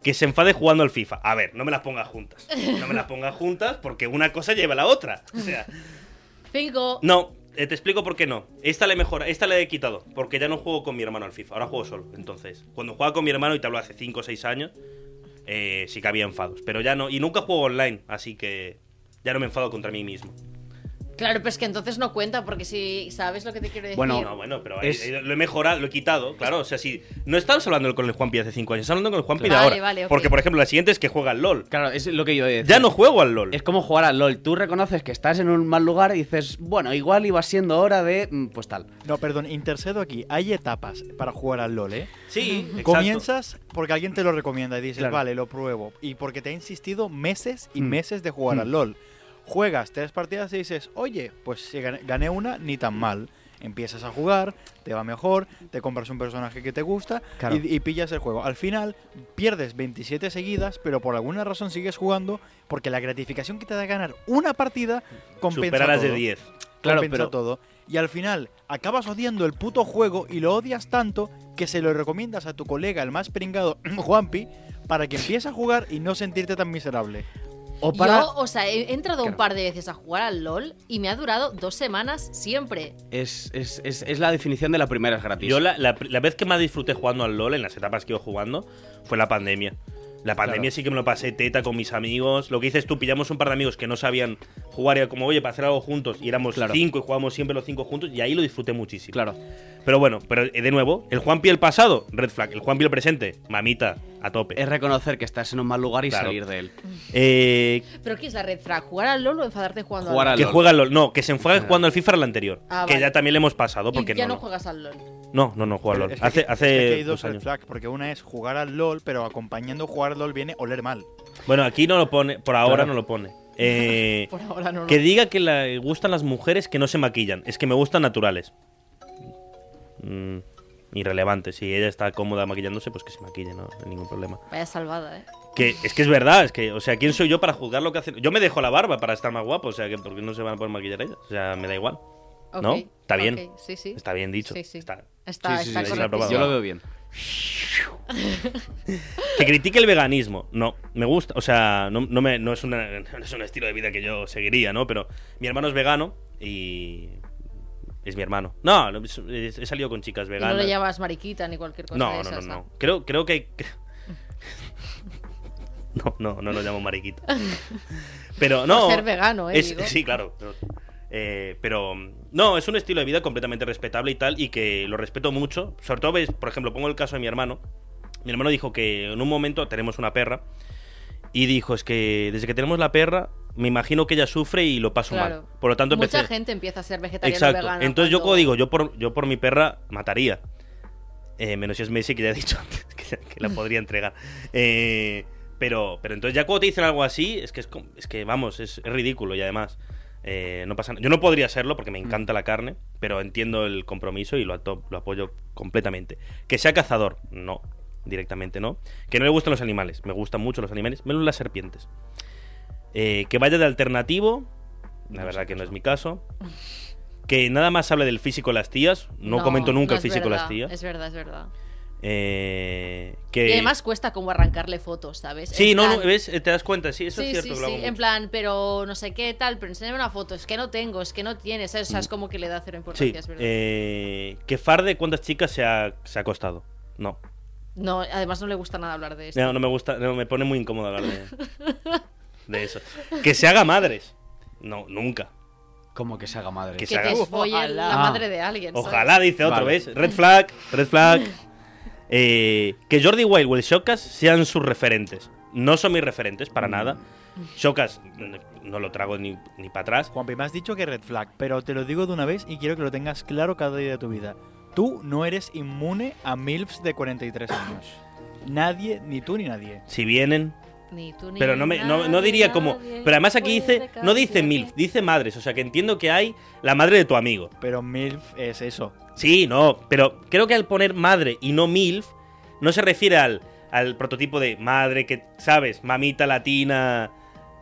que se enfade jugando al FIFA. A ver, no me las pongas juntas. No me las pongas juntas porque una cosa lleva a la otra. O sea, Cinco. no. Eh, te explico por qué no. Esta le mejora, esta le he quitado. Porque ya no juego con mi hermano al FIFA. Ahora juego solo. Entonces, cuando jugaba con mi hermano, y te hablo hace 5 o 6 años, eh, sí que había enfados. Pero ya no. Y nunca juego online. Así que ya no me enfado contra mí mismo. Claro, pero es que entonces no cuenta, porque si sabes lo que te quiero decir. Bueno, No, bueno, pero Es- ahí lo he mejorado, lo he quitado, claro. O sea, si no estamos hablando con el Juanpi hace 5 años, estamos hablando con el Juanpi de Vale, ahora. vale. Porque, por ejemplo, la siguiente es que juega al LOL. Claro, es lo que yo decía. Ya no juego al LOL. Es como jugar al LOL. Tú reconoces que estás en un mal lugar y dices, bueno, igual iba siendo hora de. mm, Pues tal. No, perdón, intercedo aquí. Hay etapas para jugar al LOL, ¿eh? Sí, exacto. Comienzas porque alguien te lo recomienda y dices, Claro. vale, lo pruebo. Y porque te ha insistido meses y Mm. meses de jugar Mm. al LOL. Juegas tres partidas y dices, oye, pues si gané, una, ni tan mal. Empiezas a jugar, te va mejor, te compras un personaje que te gusta Claro. y, y pillas el juego. Al final pierdes 27 seguidas, pero por alguna razón sigues jugando porque la gratificación que te da ganar una partida compensa Supera las de todo. 10. Claro, compensa pero- todo. Y al final acabas odiando el puto juego y lo odias tanto que se lo recomiendas a tu colega, el más pringado, Juanpi, para que empiece a jugar y no sentirte tan miserable. O para... Yo, o sea, he entrado un par de veces a jugar al LOL y me ha durado dos semanas siempre. Es, es, es, es la definición de la primera es gratis. Yo la, la- la vez que más disfruté jugando al LOL, en las etapas que iba jugando, fue la pandemia. La pandemia Claro. sí que me lo pasé teta con mis amigos. Lo que dices tú, pillamos un par de amigos que no sabían jugar y era como, oye, para hacer algo juntos. Y éramos Claro. cinco y jugábamos siempre los cinco juntos y ahí lo disfruté muchísimo. Claro. Pero bueno, pero eh, de nuevo, el Juanpi el pasado, red flag. El Juanpi el presente, mamita, a tope. Es reconocer que estás en un mal lugar y Claro. salir de él. Eh, ¿Pero qué es la red flag? ¿Jugar al LOL o enfadarte jugando Jugar al que LOL? LOL. juega al LOL. No, que se enfoque jugando al FIFA al anterior. Ah, que vale. ya también le hemos pasado Y porque ya no, no, no. juegas al LOL. No, no, no juega al LOL. Es que hace hace es que hay dos dos red años. flags, porque una es jugar al LOL, pero acompañando jugar LOL viene oler mal. Bueno, aquí no lo pone, por ahora Claro. no lo pone. Eh, Por ahora no. no. que diga que le gustan las mujeres que no se maquillan. Es que me gustan naturales. Mm, irrelevante. Si ella está cómoda maquillándose, pues que se maquille, no hay ningún problema. Vaya salvada, ¿eh? Que es que es verdad, es que, o sea, ¿quién soy yo para juzgar lo que hacen? Yo me dejo la barba para estar más guapo, o sea, que ¿por qué no se van a poder maquillar ellas? O sea, me da igual. ¿No? Está bien. ok, Sí, sí. Está bien dicho. Sí, sí. Está- Está, Sí, sí, está lo. Yo lo veo bien. Que critique el veganismo. No, me gusta. O sea, no, no me, no, es una- no es un estilo de vida que yo seguiría, ¿no? Pero mi hermano es vegano y. Es mi hermano. No, he salido con chicas Y no veganas. le llamas mariquita ni cualquier cosa no, de no, esas, no, no. Creo, creo que. No, no, no nos llamo mariquita. Pero no. Por ser vegano, ¿eh? Es- sí, claro. Pero, eh, pero no, es un estilo de vida completamente respetable y tal, y que lo respeto mucho. Sobre todo, ves, por ejemplo, pongo el caso de mi hermano. Mi hermano dijo que en un momento tenemos una perra y dijo, es que desde que tenemos la perra, me imagino que ella sufre y lo paso Claro. mal. Por lo tanto, Mucha empecé... gente empieza a ser vegetariano Exacto. vegano. Entonces yo cuando- como digo, yo por, yo por mi perra mataría. Eh, menos si es Messi, que ya he dicho antes que, que la podría entregar. Eh, pero, pero entonces ya cuando te dicen algo así, es que, es, es que vamos, es, es ridículo y además eh, no pasa nada. Yo no podría serlo porque me encanta la carne, pero entiendo el compromiso y lo, lo apoyo completamente. Que sea cazador, no, directamente no. Que no le gustan los animales, me gustan mucho los animales, menos las serpientes. Eh, que vaya de alternativo, la No verdad que no es mi caso. Que nada más hable del físico de las tías, no, comento nunca no el físico de las tías. Es verdad, es verdad. Eh, que... Y además cuesta como arrancarle fotos, ¿sabes? Sí, En no, plan- no, ¿ves? Te das cuenta, sí, eso sí, es cierto. sí, en plan, pero no sé qué tal, pero enséñame una foto, es que no tengo, es que no tienes, ¿sabes? O sea, es como que le da cero Sí, importancia, es verdad. eh, que Farde, ¿cuántas chicas se ha, se ha acostado? No. No, además no le gusta nada hablar de esto. No, no me gusta, no, me pone muy incómodo hablar de, de eso. Que se haga madres. No, nunca. Como que se haga madre. Que que se te haga- folle Ojalá. la madre de alguien. ¿sabes? Ojalá, dice otro, Vale. ¿ves? Red flag, red flag. Eh, que Jordi Wild el Shokas sean sus referentes. No son mis referentes, para nada. Shokas mm, no lo trago ni, ni para atrás. Juanpi, me has dicho que red flag, pero te lo digo de una vez y quiero que lo tengas claro cada día de tu vida. Tú no eres inmune a MILFs de 43 años. Nadie, ni tú ni nadie. Si vienen, Ni tú ni pero no, me, no, no diría como... Pero además aquí dice, no dice. MILF, dice madres. O sea que entiendo que hay la madre de tu amigo. Pero MILF es eso. Sí, no, pero creo que al poner madre y no MILF, no se refiere al, al prototipo de madre que, ¿sabes? Mamita latina,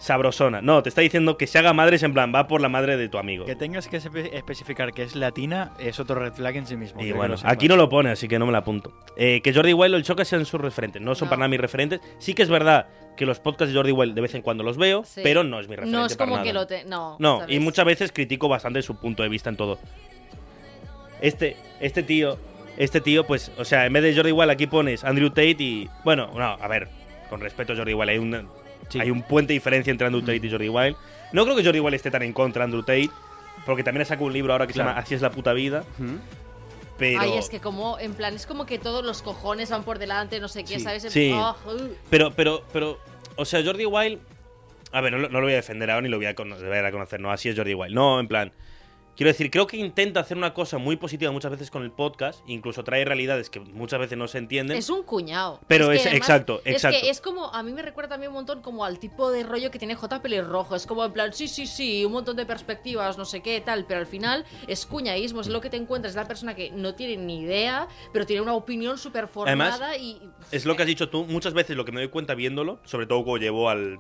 sabrosona. No, te está diciendo que se haga madres en plan, va por la madre de tu amigo. Que tengas que espe- especificar que es latina es otro red flag en sí mismo. Y bueno, aquí no lo pone, así que no me la apunto. Eh, que Jordi Wild o el Choca sean sus referentes. No son No. para nada mis referentes. Sí que es verdad que los podcasts de Jordi Wild de vez en cuando los veo, Sí. pero no es mi referente No es para como nada. que lo te. No, No, ¿sabes? y muchas veces critico bastante su punto de vista en todo. Este, este tío, este tío, pues, o sea, en vez de Jordi Wild aquí pones Andrew Tate y. Bueno, no, a ver, con respeto a Jordi Wild, hay, una, Sí. hay un puente de diferencia entre Andrew Tate y Jordi Wild. No creo que Jordi Wild esté tan en contra de Andrew Tate, porque también ha sacado un libro ahora que Claro. se llama Así es la puta vida, pero. Ay, es que como, en plan, es como que todos los cojones van por delante, no sé qué, Sí. ¿sabes? Sí. Ah, uh. Pero, pero, pero, o sea, Jordi Wild. A ver, no, lo- no lo voy a defender ahora ni lo voy a, cono- le voy a conocer, no, así es Jordi Wild. No, en plan. Quiero decir, creo que intenta hacer una cosa muy positiva muchas veces con el podcast, incluso trae realidades que muchas veces no se entienden. Es un cuñado. Pero que es- además- exacto, Es exacto. que es como, a mí me recuerda también un montón como al tipo de rollo que tiene J. Pelirrojo. Es como en plan, sí, sí, sí, un montón de perspectivas, no sé qué, tal. Pero al final es cuñaísmo, es lo que te encuentras. Es la persona que no tiene ni idea, pero tiene una opinión súper formada y. Es lo que has dicho tú, muchas veces lo que me doy cuenta viéndolo, sobre todo cuando llevó al.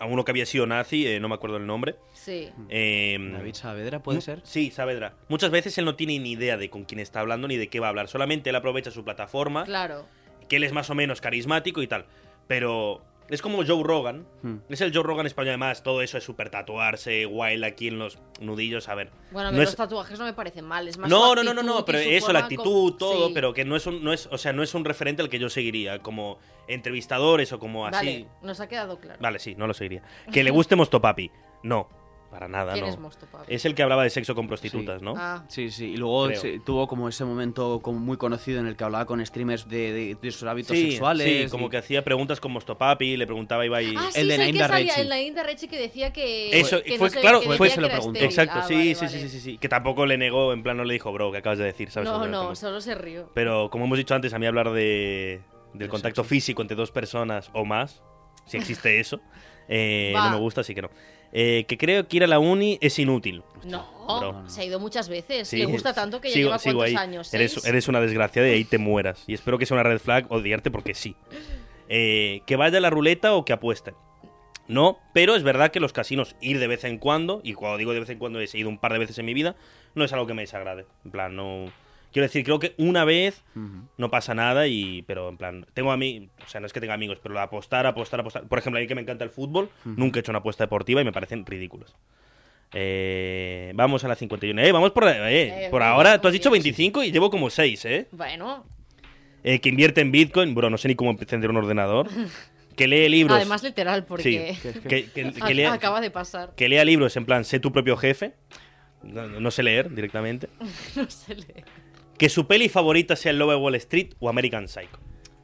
A uno que había sido nazi, eh, no me acuerdo el nombre. Sí. eh, David Saavedra, ¿puede ser? Sí, Saavedra. Muchas veces él no tiene ni idea de con quién está hablando ni de qué va a hablar. Solamente él aprovecha su plataforma Claro. que él es más o menos carismático y tal. Pero Es como Joe Rogan. Hmm. Es el Joe Rogan español, además. Todo eso es súper tatuarse, wild aquí en los nudillos. A ver. Bueno, a no mí es- los tatuajes no me parecen mal. Es más no, no, no, no, no, pero eso, la actitud, como- todo, Sí. pero que no es un, no es, o sea, no es un referente al que yo seguiría, como entrevistadores o como así. Vale, nos ha quedado claro. Vale, sí, no lo seguiría. Que le guste Mostopapi. No, para nada, ¿Quién no. es Mosto Papi? Es el que hablaba de sexo con prostitutas, Sí. ¿no? Ah, Sí, sí. Y luego se- tuvo como ese momento como muy conocido en el que hablaba con streamers de, de- de sus hábitos Sí, sexuales. sí, como y- que hacía preguntas con Mostopapi, le preguntaba a Ibai. Ah, sí, El de Naim que Darrechi. en Naim Darrechi que decía que. Eso, que fue, no se- claro, que fue, decía se que lo estéril. Exacto, Ah, sí, vale, sí, vale. sí, sí, sí. Que tampoco le negó, en plan no le dijo, bro, que acabas de decir, ¿sabes? No, no, solo se rió. Pero como hemos dicho antes, a mí hablar de, del contacto sexo. físico entre dos personas o más, si existe eso, eh, no me gusta, así que no. Eh, que creo que ir a la uni es inútil. No, Bro. se ha ido muchas veces. Sí, Le gusta tanto que ya sigo- lleva sigo cuántos ahí. años. Eres, una desgraciada y ahí te mueras. Y espero que sea una red flag odiarte porque sí. Eh, que vaya a la ruleta o que apuesten. No, pero es verdad que los casinos ir de vez en cuando, y cuando digo de vez en cuando he ido un par de veces en mi vida, no es algo que me desagrade. En plan, no. Quiero decir, creo que una vez no pasa nada y pero en plan tengo a mí o sea no es que tenga amigos pero apostar apostar apostar. Por ejemplo a mí que me encanta el fútbol nunca he hecho una apuesta deportiva y me parecen ridículos. Eh, vamos a la 51 eh, vamos por, eh, Eh, por ahora tú has dicho bien. 25 y llevo como 6 eh Bueno, Eh, que invierte en Bitcoin bro no sé ni cómo encender un ordenador. Que lee libros. Además literal, porque sí. Que, que- lea, acaba de pasar. que lea libros en plan sé tu propio jefe. No, no sé leer directamente. No se lee. Que su peli favorita sea El Lobo de Wall Street o American Psycho.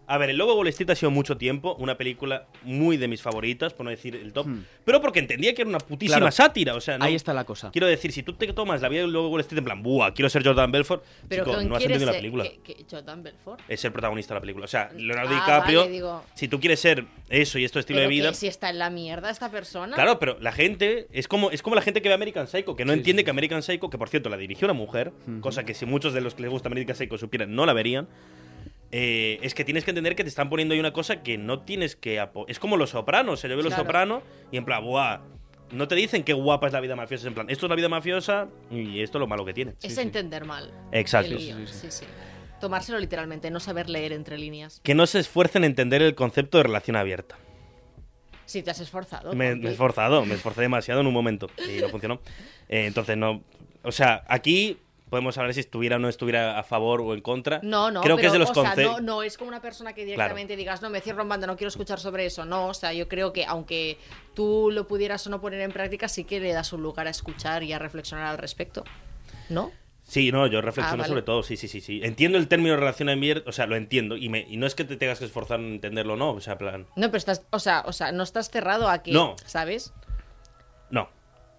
A ver, El Lobo de Wall Street ha sido mucho tiempo una película muy de mis favoritas, por no decir el top, Hmm. pero porque entendía que era una putísima Claro. sátira, o sea, no- Ahí está la cosa. Quiero decir, si tú te tomas la vida del Lobo de Wall Street en plan, buah, quiero ser Jordan Belfort, Pero chico, ¿quién no has entendido la película. que- que Jordan Belfort. Es el protagonista de la película. O sea, Leonardo Ah, DiCaprio, vale, digo. si tú quieres ser eso y esto estilo Pero de vida... que si está en la mierda esta persona. Claro, pero la gente es como es como la gente que ve American Psycho, que no Sí, entiende sí, que American Psycho, que por cierto la dirigió una mujer, cosa que si muchos de los que les gusta American Psycho supieran no la verían. Eh, es que tienes que entender que te están poniendo ahí una cosa que no tienes que es como los sopranos, se yo veo los sopranos y en plan, buah, no te dicen qué guapa es la vida mafiosa, es en plan, esto es la vida mafiosa y esto es lo malo que tiene. es sí. entender mal. Exacto. sí, sí. Tomárselo literalmente, no saber leer entre líneas. Que no se esfuercen en entender el concepto de relación abierta. Si te has esforzado. Me he esforzado, me esforcé demasiado en un momento y no funcionó. Eh, entonces no. O sea, aquí podemos hablar si estuviera o no estuviera a favor o en contra. No, no, Creo pero, que es de los o sea, no, no es como una persona que directamente digas, no, me cierro en banda, no quiero escuchar sobre eso. No, o sea, yo creo que aunque tú lo pudieras o no poner en práctica, sí que le das un lugar a escuchar y a reflexionar al respecto. ¿No? Sí, no, yo reflexiono Ah, vale. sobre todo, sí, sí, sí, sí. Entiendo el término relación abierta, o sea, lo entiendo. Y, me, y no es que te tengas que esforzar en entenderlo, no. O sea, plan. No, pero estás, o sea, o sea, no estás cerrado a que, No. ¿sabes? No.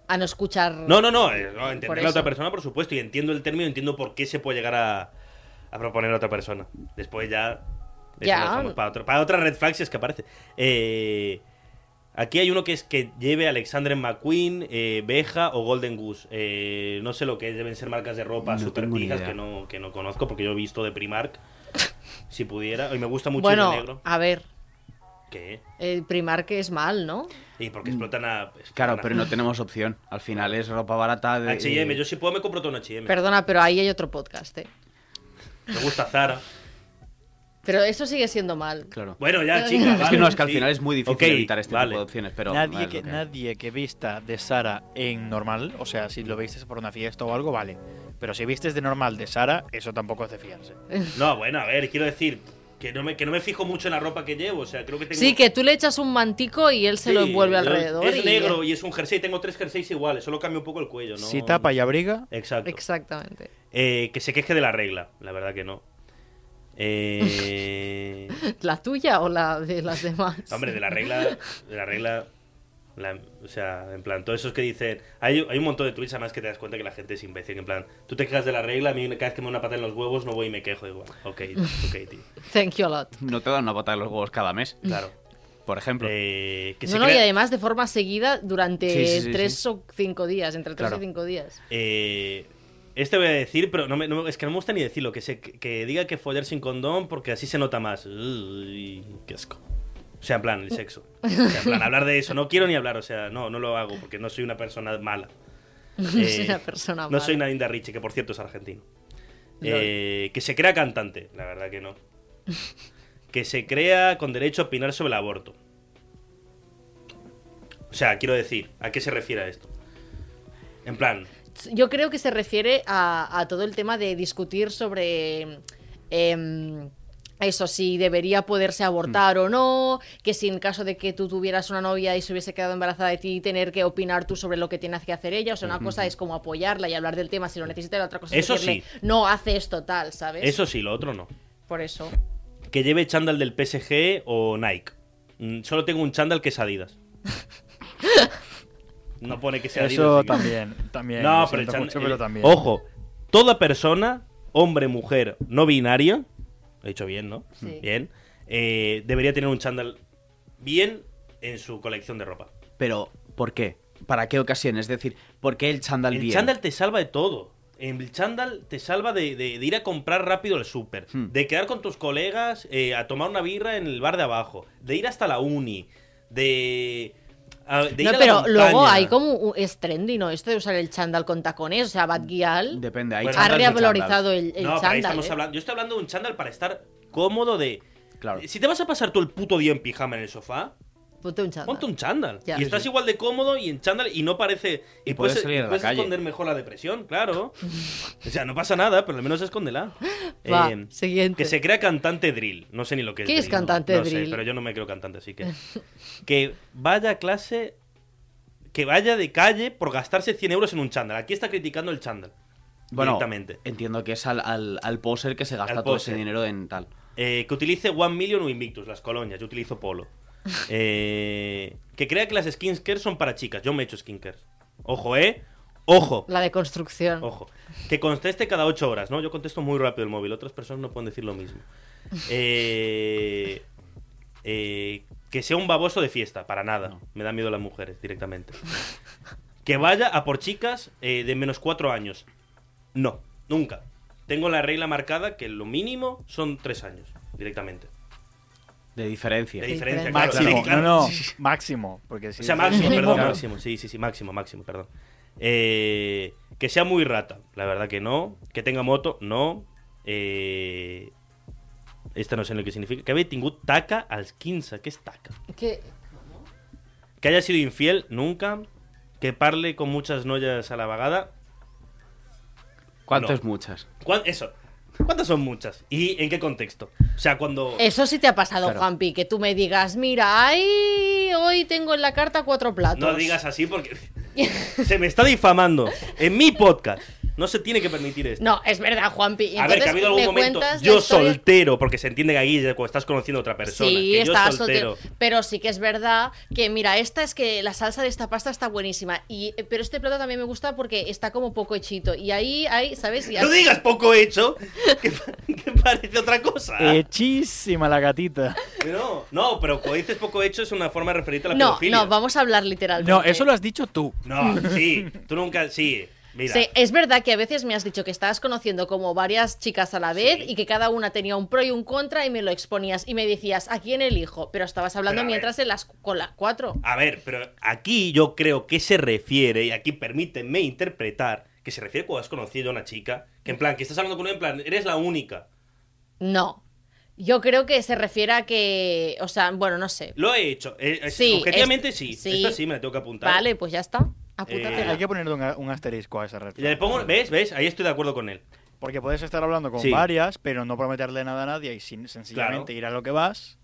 A no escuchar. No, no, no. eh, no, entender a la otra persona, por supuesto. Y entiendo el término, entiendo por qué se puede llegar a, a proponer a otra persona. Después ya. Ya. para, otro- para otra red flag si es que aparece. Eh, aquí hay uno que es que lleve Alexander McQueen, eh, Beja o Golden Goose. Eh, no sé lo que es, deben ser marcas de ropa No super que no, que no conozco porque yo he visto de Primark. si pudiera. Y me gusta mucho bueno, el negro. a ver, ¿Qué? el primar que es mal, ¿no? Y porque explotan a. explotan Claro, a- pero no tenemos opción. Al final es ropa barata de. H&M, yo si puedo me compro todo un H&M. Perdona, pero ahí hay otro podcast, ¿eh? Me gusta Zara. Pero eso sigue siendo mal. Claro. Bueno, ya, chicas. Es que no, es que al sí. final es muy difícil evitar este vale. tipo de opciones, pero. nadie, que, nadie que vista de Sara en normal, o sea, si lo vistes por una fiesta o algo, vale. Pero si vistes de normal de Sara, eso tampoco es de fiarse. No, bueno, a ver, quiero decir que no me, que no me fijo mucho en la ropa que llevo. O sea, creo que tengo. Sí, que tú le echas un mantico y él se lo envuelve alrededor. Es y- negro y es un jersey. Tengo tres jerseys iguales. Solo cambio un poco el cuello, ¿no? Si tapa y abriga, Exacto. Exactamente. Eh, que se queje de la regla. La verdad que no. Eh, ¿La tuya o la de las demás? hombre, de la regla. De la regla. La- o sea, en plan, todos esos que dicen. Hay, hay un montón de tweets además que te das cuenta que la gente es imbécil. En plan, tú te quejas de la regla, a mí cada vez que me da una pata en los huevos no voy y me quejo igual. Ok, ok, tío. Thank you a lot. No te dan una patada en los huevos cada mes, Claro. por ejemplo. Eh, que se No, no, y crea- además de forma seguida durante Sí, sí, sí, tres sí. o cinco días, entre tres Claro. y cinco días. Eh, este voy a decir, pero no me- no- es que no me gusta ni decirlo. Que, se, que diga que follar sin condón porque así se nota más. Uy, qué asco. O sea, en plan, el sexo. O sea, en plan, hablar de eso. No quiero ni hablar, o sea, no, no lo hago porque no soy una persona mala. No Eh, soy una persona No mala. soy Nadine Richie, que por cierto es argentino. Eh, que se crea cantante, la verdad que no. Que se crea con derecho a opinar sobre el aborto. O sea, quiero decir, ¿a qué se refiere esto? En plan, Yo creo que se refiere a, a todo el tema de discutir sobre em, eso, si debería poderse abortar o no, que si en caso de que tú tuvieras una novia y se hubiese quedado embarazada de ti, tener que opinar tú sobre lo que tiene que hacer ella. O sea, una cosa es como apoyarla y hablar del tema si lo necesita, y la otra cosa es Eso decirle, sí. no hace esto tal, ¿sabes? eso sí, lo otro no. Por eso. Que lleve chándal del PSG o Nike. Mm, Solo tengo un chándal que es Adidas. No pone que sea Adidas. Eso también, también. No, pero mucho, pero también. Ojo, toda persona, hombre, mujer, no binaria, he dicho bien, ¿no? Sí. Bien. eh, debería tener un chándal bien en su colección de ropa. Pero, ¿por qué? ¿Para qué ocasión? Es decir, ¿por qué el chándal El bien? chándal te salva de todo. El chándal te salva de, de- de ir a comprar rápido al súper, Hmm. de quedar con tus colegas eh, a tomar una birra en el bar de abajo, de ir hasta la uni, de, a- de ir No, a la pero luego hay como un- es trendy, ¿no? Esto de usar el chándal con tacones, o sea, Bad Gyal Depende, hay Bueno, ha revalorizado el, el no, chándal. estamos ¿eh? hablando. Yo estoy hablando de un chándal para estar cómodo de. Claro. Si te vas a pasar todo el puto día en pijama en el sofá, Ponte un chándal. ponte un chándal. Ya. y Sí, estás sí. igual de cómodo y en chándal y no parece. Y puedes puedes, salir a la puedes calle. esconder mejor la depresión, claro. o sea, no pasa nada, pero al menos escóndela. Va, Eh, siguiente. Que se crea cantante drill. No sé ni lo que es. ¿Qué es drill. cantante no drill? sé, pero yo no me creo cantante, así que. que vaya a clase. Que vaya de calle por gastarse 100 euros en un chándal. Aquí está criticando el chándal. Bueno, directamente. entiendo que es al, al, al poser que se gasta todo ese dinero en tal. Eh, que utilice One Million o Invictus, las colonias. Yo utilizo Polo. Eh, que crea que las skincare son para chicas. Yo me he hecho skincare. Ojo, ¿eh? Ojo. La de construcción. Ojo. Que conteste cada 8 horas, ¿no? Yo contesto muy rápido el móvil. Otras personas no pueden decir lo mismo. Eh, eh, que sea un baboso de fiesta. Para nada. No. Me da miedo las mujeres directamente. Que vaya a por chicas eh, de menos 4 años. No, nunca. Tengo la regla marcada que lo mínimo son 3 años. Directamente. De diferencia. De diferencia, claro, Máximo, claro. no, no, máximo. Porque si O sea, máximo, perdón, Claro. máximo. Sí, sí, sí, máximo, máximo, perdón. Eh, que sea muy rata, la verdad que no. Que tenga moto, no. Eh, esta no sé lo que significa. Que haya tingut taca als 15. ¿Qué es taca? ¿Qué? Que haya sido infiel, nunca. Que parle con muchas noyas a la vagada. ¿Cuántas No. muchas? ¿Cuán- Eso. ¿Cuántas son muchas? ¿Y en qué contexto? O sea, cuando... Eso sí te ha pasado, Claro. Juanpi, que tú me digas, mira, ay, hoy tengo en la carta cuatro platos. No digas así porque... Se me está difamando. En mi podcast. No se tiene que permitir esto. No, es verdad, Juanpi. A ver, que ha habido algún me momento. Yo soltero, porque se entiende que aquí cuando estás conociendo a otra persona. Sí, que estaba soltero. soltero. Pero sí que es verdad que, mira, esta es que la salsa de esta pasta está buenísima. Y, pero este plato también me gusta porque está como poco hechito. Y ahí, ahí ¿sabes? Y No digas poco hecho, que, que parece otra cosa. Hechísima la gatita. No, no, pero cuando dices poco hecho es una forma de referirte a la No, pedofilia. no, vamos a hablar literalmente. No, eso lo has dicho tú. No, sí, tú nunca. Sí, mira. Sí, es verdad que a veces me has dicho que estabas conociendo como varias chicas a la vez Sí. y que cada una tenía un pro y un contra y me lo exponías y me decías, ¿a quién elijo? Pero estabas hablando Pero ver. mientras en las, con las cuatro. A ver, pero aquí yo creo que se refiere, y aquí permítanme interpretar, que se refiere cuando has conocido a una chica, que en plan, que estás hablando con una, en plan, eres la única. No. Yo creo que se refiere a que, o sea, bueno, no sé. Lo he hecho. eh, eh, Sí, objetivamente es- sí. sí. Esta sí me la tengo que apuntar. Vale, pues ya está. Apúntatela. Eh, Hay que ponerle un, un asterisco a esa red. Y le pongo, ¿ves? ¿Ves? Ahí estoy de acuerdo con él. Porque puedes estar hablando con Sí. varias, pero no prometerle nada a nadie y sin, sencillamente ir a lo que vas.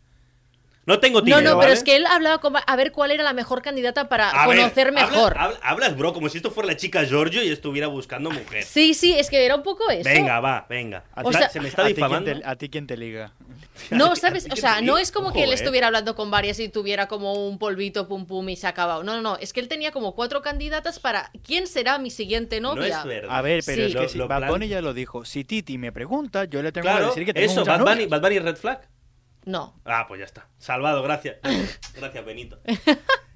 No tengo No, Tinder, no, ¿vale? pero es que él hablaba con, a ver cuál era la mejor candidata para A conocer mejor. habla- hablas, bro, como si esto fuera la chica Giorgio y estuviera buscando mujer. Sí, sí, es que era un poco eso. Venga, va, venga. A O sea- se me está ¿A ti quién difamando. te- ¿A ti quién te liga? No, ¿A ti- ¿sabes? O sea, no es como que él eh. estuviera hablando con varias y tuviera como un polvito pum pum y se ha acabado. No, no, no. Es que él tenía como cuatro candidatas para quién será mi siguiente No novia. es verdad. A ver, pero Sí. es que si lo Bad plan- Bunny ya lo dijo. Si Titi me pregunta, yo le tengo que decir que tengo eso, Bunny. Bad Bunny Red Flag. No. Ah, pues ya está. Salvado, gracias. Gracias, Benito.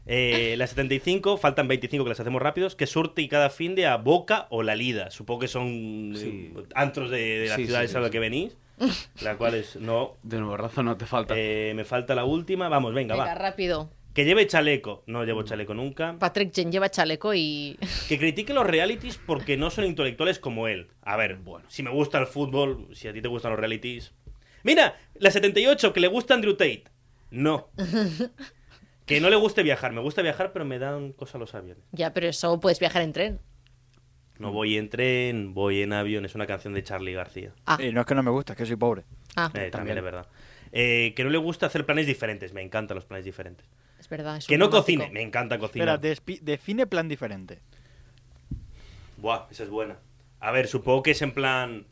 Eh, las 75, faltan 25 que las hacemos rápidos, que surte y cada fin de a Boca o La Lida. Supongo que son Sí. eh, antros de, de las Sí, ciudades sí, a las sí. que venís. La cual es, no. De nuevo, razón no te falta. Eh, me falta la última. Vamos, venga, Venga, va. rápido. Que lleve chaleco. No llevo chaleco nunca. Patrick Jen lleva chaleco y. Que critique los realities porque no son intelectuales como él. A ver, bueno, si me gusta el fútbol, si a ti te gustan los realities. Mira, la 78, que le gusta Andrew Tate. No. Que no le guste viajar. Me gusta viajar, pero me dan cosa los aviones. Ya, pero eso puedes viajar en tren. No voy en tren, voy en avión. Es una canción de Charlie García. Ah, Y no es que no me gusta, es que soy pobre. ah, Eh, también. también. es verdad. Eh, que no le gusta hacer planes diferentes. Me encantan los planes diferentes. es verdad. es Que no romántico. cocine. Me encanta Espera, cocinar. despi- define plan diferente. Buah, esa es buena. A ver, supongo que es en plan.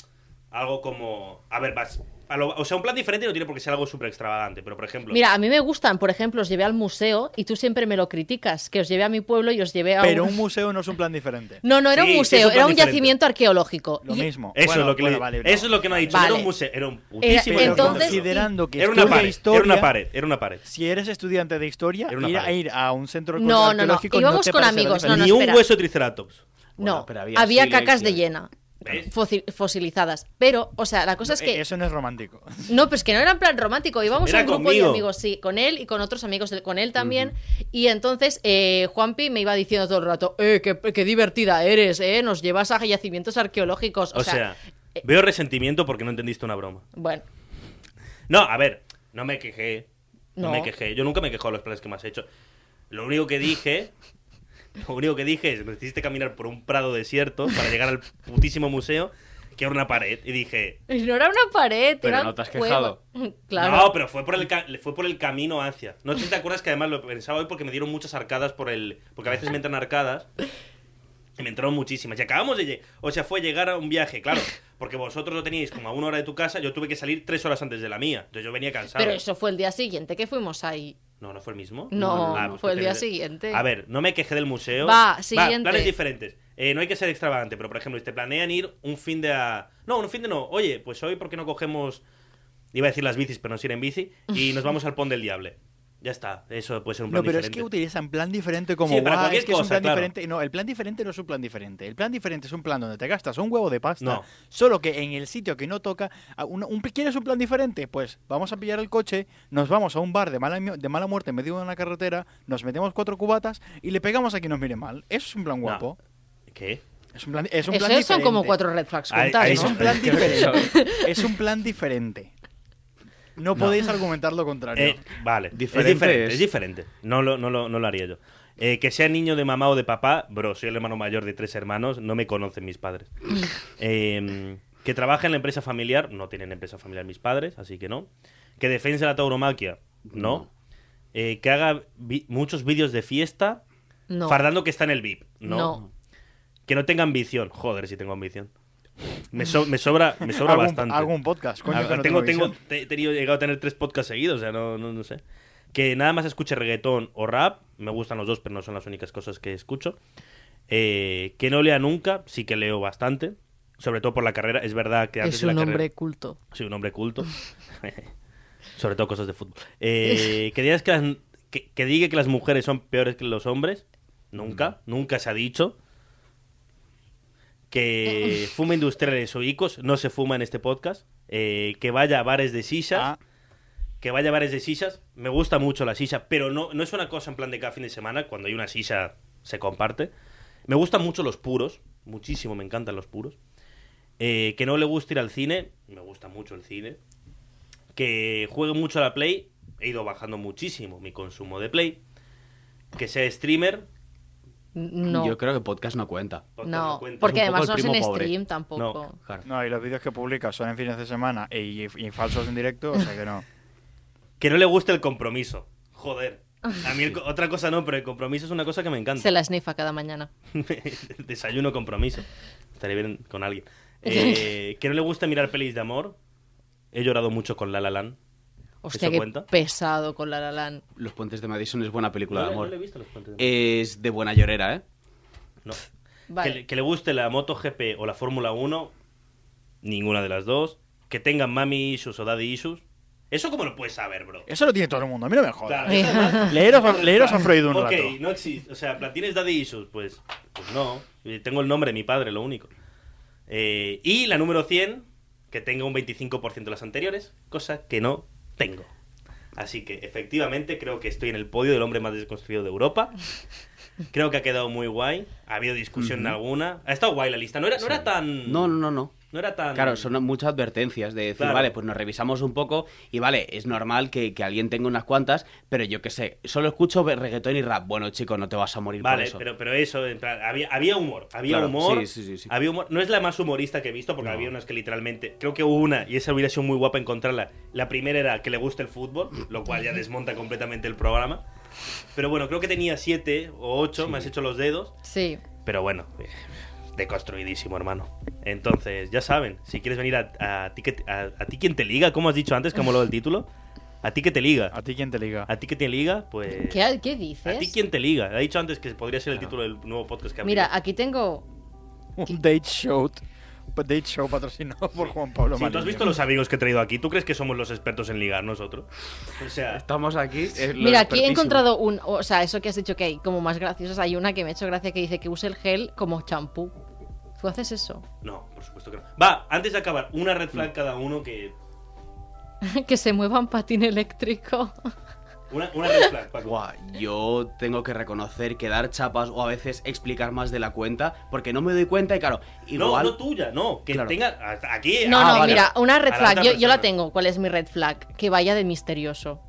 Algo como. A ver, vas. A lo- o sea, un plan diferente no tiene por qué ser algo súper extravagante. Pero, por ejemplo. Mira, a mí me gustan, por ejemplo, os llevé al museo y tú siempre me lo criticas, que os llevé a mi pueblo y os llevé a Pero un... un museo no es un plan diferente. No, no era Sí, un museo, un era un diferente. yacimiento arqueológico. Lo Y- mismo. Eso, Bueno, es lo que le- bueno, vale, eso es lo que no ha dicho. Vale. Era un museo. Era un Era- putísimo Pero entonces- considerando que Era una pared. historia, Era una pared. Era una pared. si eres estudiante de historia, Era una ir a, ir a un centro No, no, no, arqueológico íbamos te con amigos, no, no, Ni un hueso de triceratops. No, pero había había, cacas de hiena. Fosilizadas. Pero, o sea, la cosa es que. Eh, Eso no es romántico. No, pues que no era en plan romántico. Íbamos Era a un grupo conmigo. de amigos, sí, con él y con otros amigos, con él también. Y entonces eh, Juanpi me iba diciendo todo el rato: ¡Eh, qué, qué divertida eres! ¿eh? Nos llevas a yacimientos arqueológicos. O, O sea, veo resentimiento porque no entendiste una broma. bueno. No, a ver, no me quejé. No, No. me quejé. Yo nunca me quejo de los planes que me has hecho. Lo único que dije. Lo único que dije es: me hiciste caminar por un prado desierto para llegar al putísimo museo, que era una pared. Y dije. No era una pared, Pero era no te has quejado. Claro. No, pero fue por, el fue por el camino hacia. No sé si te acuerdas que además lo pensaba hoy porque me dieron muchas arcadas por el. Porque a veces me entran arcadas. Y me entraron muchísimas. Y acabamos de llegar. O sea, fue llegar a un viaje, claro. Porque vosotros lo teníais como a una hora de tu casa. Yo tuve que salir tres horas antes de la mía. Entonces yo venía cansado. Pero eso fue el día siguiente que fuimos ahí. No, no fue el mismo. No, Ah, pues fue el día siguiente. A ver, no me quejé del museo. Va, siguiente. planes diferentes. Eh, no hay que ser extravagante, pero por ejemplo, si te planean ir un fin de a... No, un fin de no. Oye, pues hoy, ¿por qué no cogemos... Iba a decir las bicis, pero no ir en bici. Y nos vamos al Pont del Diable. Ya está. Eso puede ser un plan No, pero diferente. es que utilizan plan diferente como Sí, para "Guau, cualquier es que es un plan claro. diferente. No, el plan diferente no es un plan diferente. El plan diferente es un plan donde te gastas un huevo de pasta, No. solo que en el sitio que no toca. a un, un- ¿Quieres un plan diferente? Pues vamos a pillar el coche, nos vamos a un bar de mala, de mala muerte en medio de una carretera, nos metemos cuatro cubatas y le pegamos a quien nos mire mal. Eso es un plan guapo. ¿Qué? Es un plan, es un Esos plan son como diferente. cuatro red flags Es un plan diferente. es un plan diferente. No, podéis argumentar lo contrario. Eh, vale. Diferente es diferente. es- Es diferente. No lo, no, lo, no lo haría yo. Eh, que sea niño de mamá o de papá, bro, soy el hermano mayor de tres hermanos, no me conocen mis padres. Eh, que trabaje en la empresa familiar, no tienen empresa familiar mis padres, así que no. Que defense la tauromaquia, no. Eh, que haga vi- muchos vídeos de fiesta, No. fardando que está en el VIP, no. No. Que no tenga ambición, joder, si tengo ambición. Me, so- me sobra, me sobra algún, bastante. algún podcast, coño, que no tengo, tengo te- he tenido- he llegado a tener tres podcasts seguidos, o sea, no, no, no sé. Que nada más escuche reggaetón o rap, me gustan los dos, pero no son las únicas cosas que escucho. Eh, que no lea nunca, sí que leo bastante, sobre todo por la carrera. Es verdad que antes Es de la un carrera- hombre culto. Soy un hombre culto. sobre todo cosas de fútbol. Eh, que, digas que, las- que, que diga que las mujeres son peores que los hombres, nunca, nunca se ha dicho. Que fume industriales o icos, no se fuma en este podcast. Eh, que vaya a bares de sishas. Ah, Que vaya a bares de sishas. Me gusta mucho la shisha, pero no, no es una cosa en plan de cada fin de semana. Cuando hay una shisha se comparte. Me gustan mucho los puros. Muchísimo me encantan los puros. Eh, que no le guste ir al cine. Me gusta mucho el cine. Que juegue mucho a la Play. He ido bajando muchísimo mi consumo de Play. Que sea streamer. No. Yo creo que podcast no cuenta. podcast No, cuenta. porque además no es en pobre. stream tampoco. Claro. no, y los vídeos que publicas son en fines de semana y, y falsos en directo, o sea que no. Que no le guste el compromiso. Joder. A mí el otra cosa no, pero el compromiso es una cosa que me encanta. Se la snifa cada mañana. Desayuno compromiso. Estaré bien con alguien. Eh, que no le gusta mirar pelis de amor. He llorado mucho con La La Land. Hostia, ¿Eso qué cuenta? pesado con la La Land. Los puentes de Madison es buena película No de no amor. le he visto los puentes de. Es de buena llorera, ¿eh? No. Vale. Que, le- que le guste la MotoGP o la Fórmula 1. Ninguna de las dos. Que tengan mami issues o daddy issues. ¿Eso cómo lo puedes saber, bro? Eso lo tiene todo el mundo, a mí no me jodas. Claro, Leeros, a- leeros a Freud un ok, rato. no existe. O sea, ¿tienes daddy issues? Pues, pues no. Eh, Tengo el nombre de mi padre, lo único. Eh, y la número 100, que tenga un 25% de las anteriores, cosa que no tengo. Así que, efectivamente, creo que estoy en el podio del hombre más desconstruido de Europa. Creo que ha quedado muy guay. Ha habido discusión alguna. Ha estado guay la lista. No era, no era tan... No, no, no, no. No era tan. Claro, son muchas advertencias de decir, Claro. vale, pues nos revisamos un poco y vale, es normal que, que alguien tenga unas cuantas, pero yo qué sé, solo escucho reggaetón y rap. Bueno, chico, no te vas a morir por Vale, eso. pero, pero eso, en plan, había, había humor. Había Claro, humor. sí, sí, sí, sí. Había humor. No es la más humorista que he visto, porque No. había unas que literalmente. Creo que hubo una, y esa hubiera sido muy guapa encontrarla. La primera era que le gusta el fútbol, lo cual ya desmonta completamente el programa. Pero bueno, creo que tenía siete o ocho, me has hecho los dedos. Sí. Pero bueno, eh, deconstruidísimo, hermano. Entonces, ya saben, si quieres venir a, a, ti, que- a, a ti quien te liga, como has dicho antes, que ha molado el título. A ti que te liga. ¿A ti quién te liga? A ti que te liga, pues. ¿Qué, qué A dices? ti quien te liga. Ha dicho antes que podría ser el título del nuevo podcast que Mira, aquí tengo. Un date show. Date show patrocinado por Juan Pablo Si tú has visto los amigos que he traído aquí, ¿tú crees que somos los expertos en ligar nosotros? O sea, Estamos aquí. eh, lo Mira, aquí he encontrado un. O sea, eso que has dicho que hay como más graciosas. Hay una que me ha hecho gracia que dice que use el gel como champú. ¿Tú haces eso? no, por supuesto que no. Va, antes de acabar, una red flag cada uno que. que se mueva un patín eléctrico. Una, una red flag, Paco. Buah, yo tengo que reconocer que dar chapas o a veces explicar más de la cuenta, porque no me doy cuenta y claro, No, igual... no tuya, no. Que Claro. tenga. hasta Aquí. No, ah, no, vale. mira, una red la flag. Yo, yo la tengo. ¿Cuál es mi red flag? Que vaya de misterioso.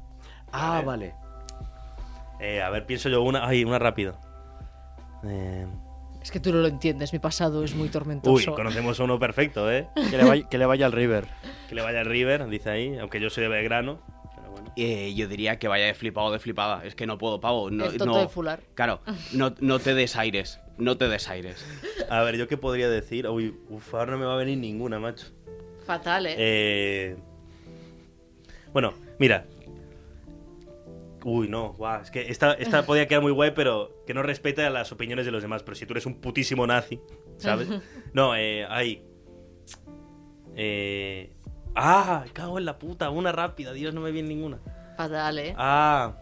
Ah, Vale. vale. Eh, a ver, pienso yo una. Ay, una rápida. Eh, Es que tú no lo entiendes. Mi pasado es muy Uy, tormentoso. conocemos uno perfecto, ¿eh? Que le, vaya, que le vaya al River. Que le vaya al River, dice ahí. Aunque yo soy de Belgrano. Pero bueno. Eh, yo diría que vaya de flipado o de flipada. Es que no puedo, pavo. No, El tonto no- de fular. Claro, no, no te des aires. No te des aires. A ver, ¿yo qué podría decir? Uy, uf, ahora no me va a venir ninguna, macho. Fatal, ¿eh? Eh... Bueno, mira. Uy, no, guau, es que esta, esta podía quedar muy guay, pero que no respeta las opiniones de los demás. Pero si tú eres un putísimo nazi, ¿sabes? No, eh, ahí. Eh... Ah, cago en la puta, una rápida, Dios, no me viene ninguna. Fatal, ¿eh? Ah,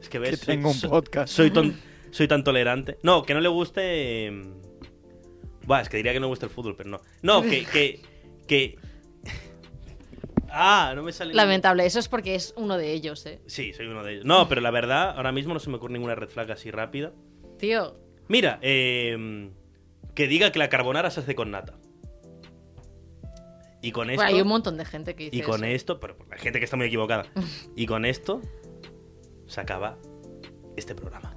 es que ves. Que tengo un soy- podcast. Soy, ton- soy tan tolerante. No, que no le guste. eh, Buah, es que diría que no le gusta el fútbol, pero no. No, que. que, que... Ah, no me sale. Lamentable. Eso es porque es uno de ellos, ¿eh? Sí, soy uno de ellos. No, pero la verdad, ahora mismo no se me ocurre ninguna red flag así rápida. Tío, Mira, eh, que diga que la carbonara se hace con nata. Y con esto. bueno, hay un montón de gente que dice y con eso. esto, pero hay gente que está muy equivocada. y con esto se acaba este programa.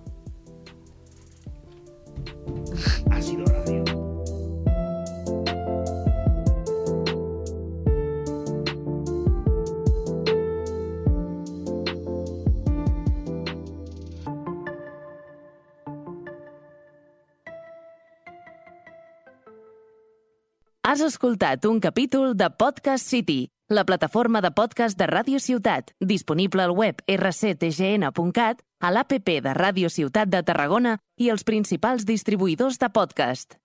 Has escoltat un capítol de Podcast City, la plataforma de podcast de Ràdio Ciutat, disponible al web rctgn.cat, a l'APP de Ràdio Ciutat de Tarragona i els principals distribuïdors de podcast.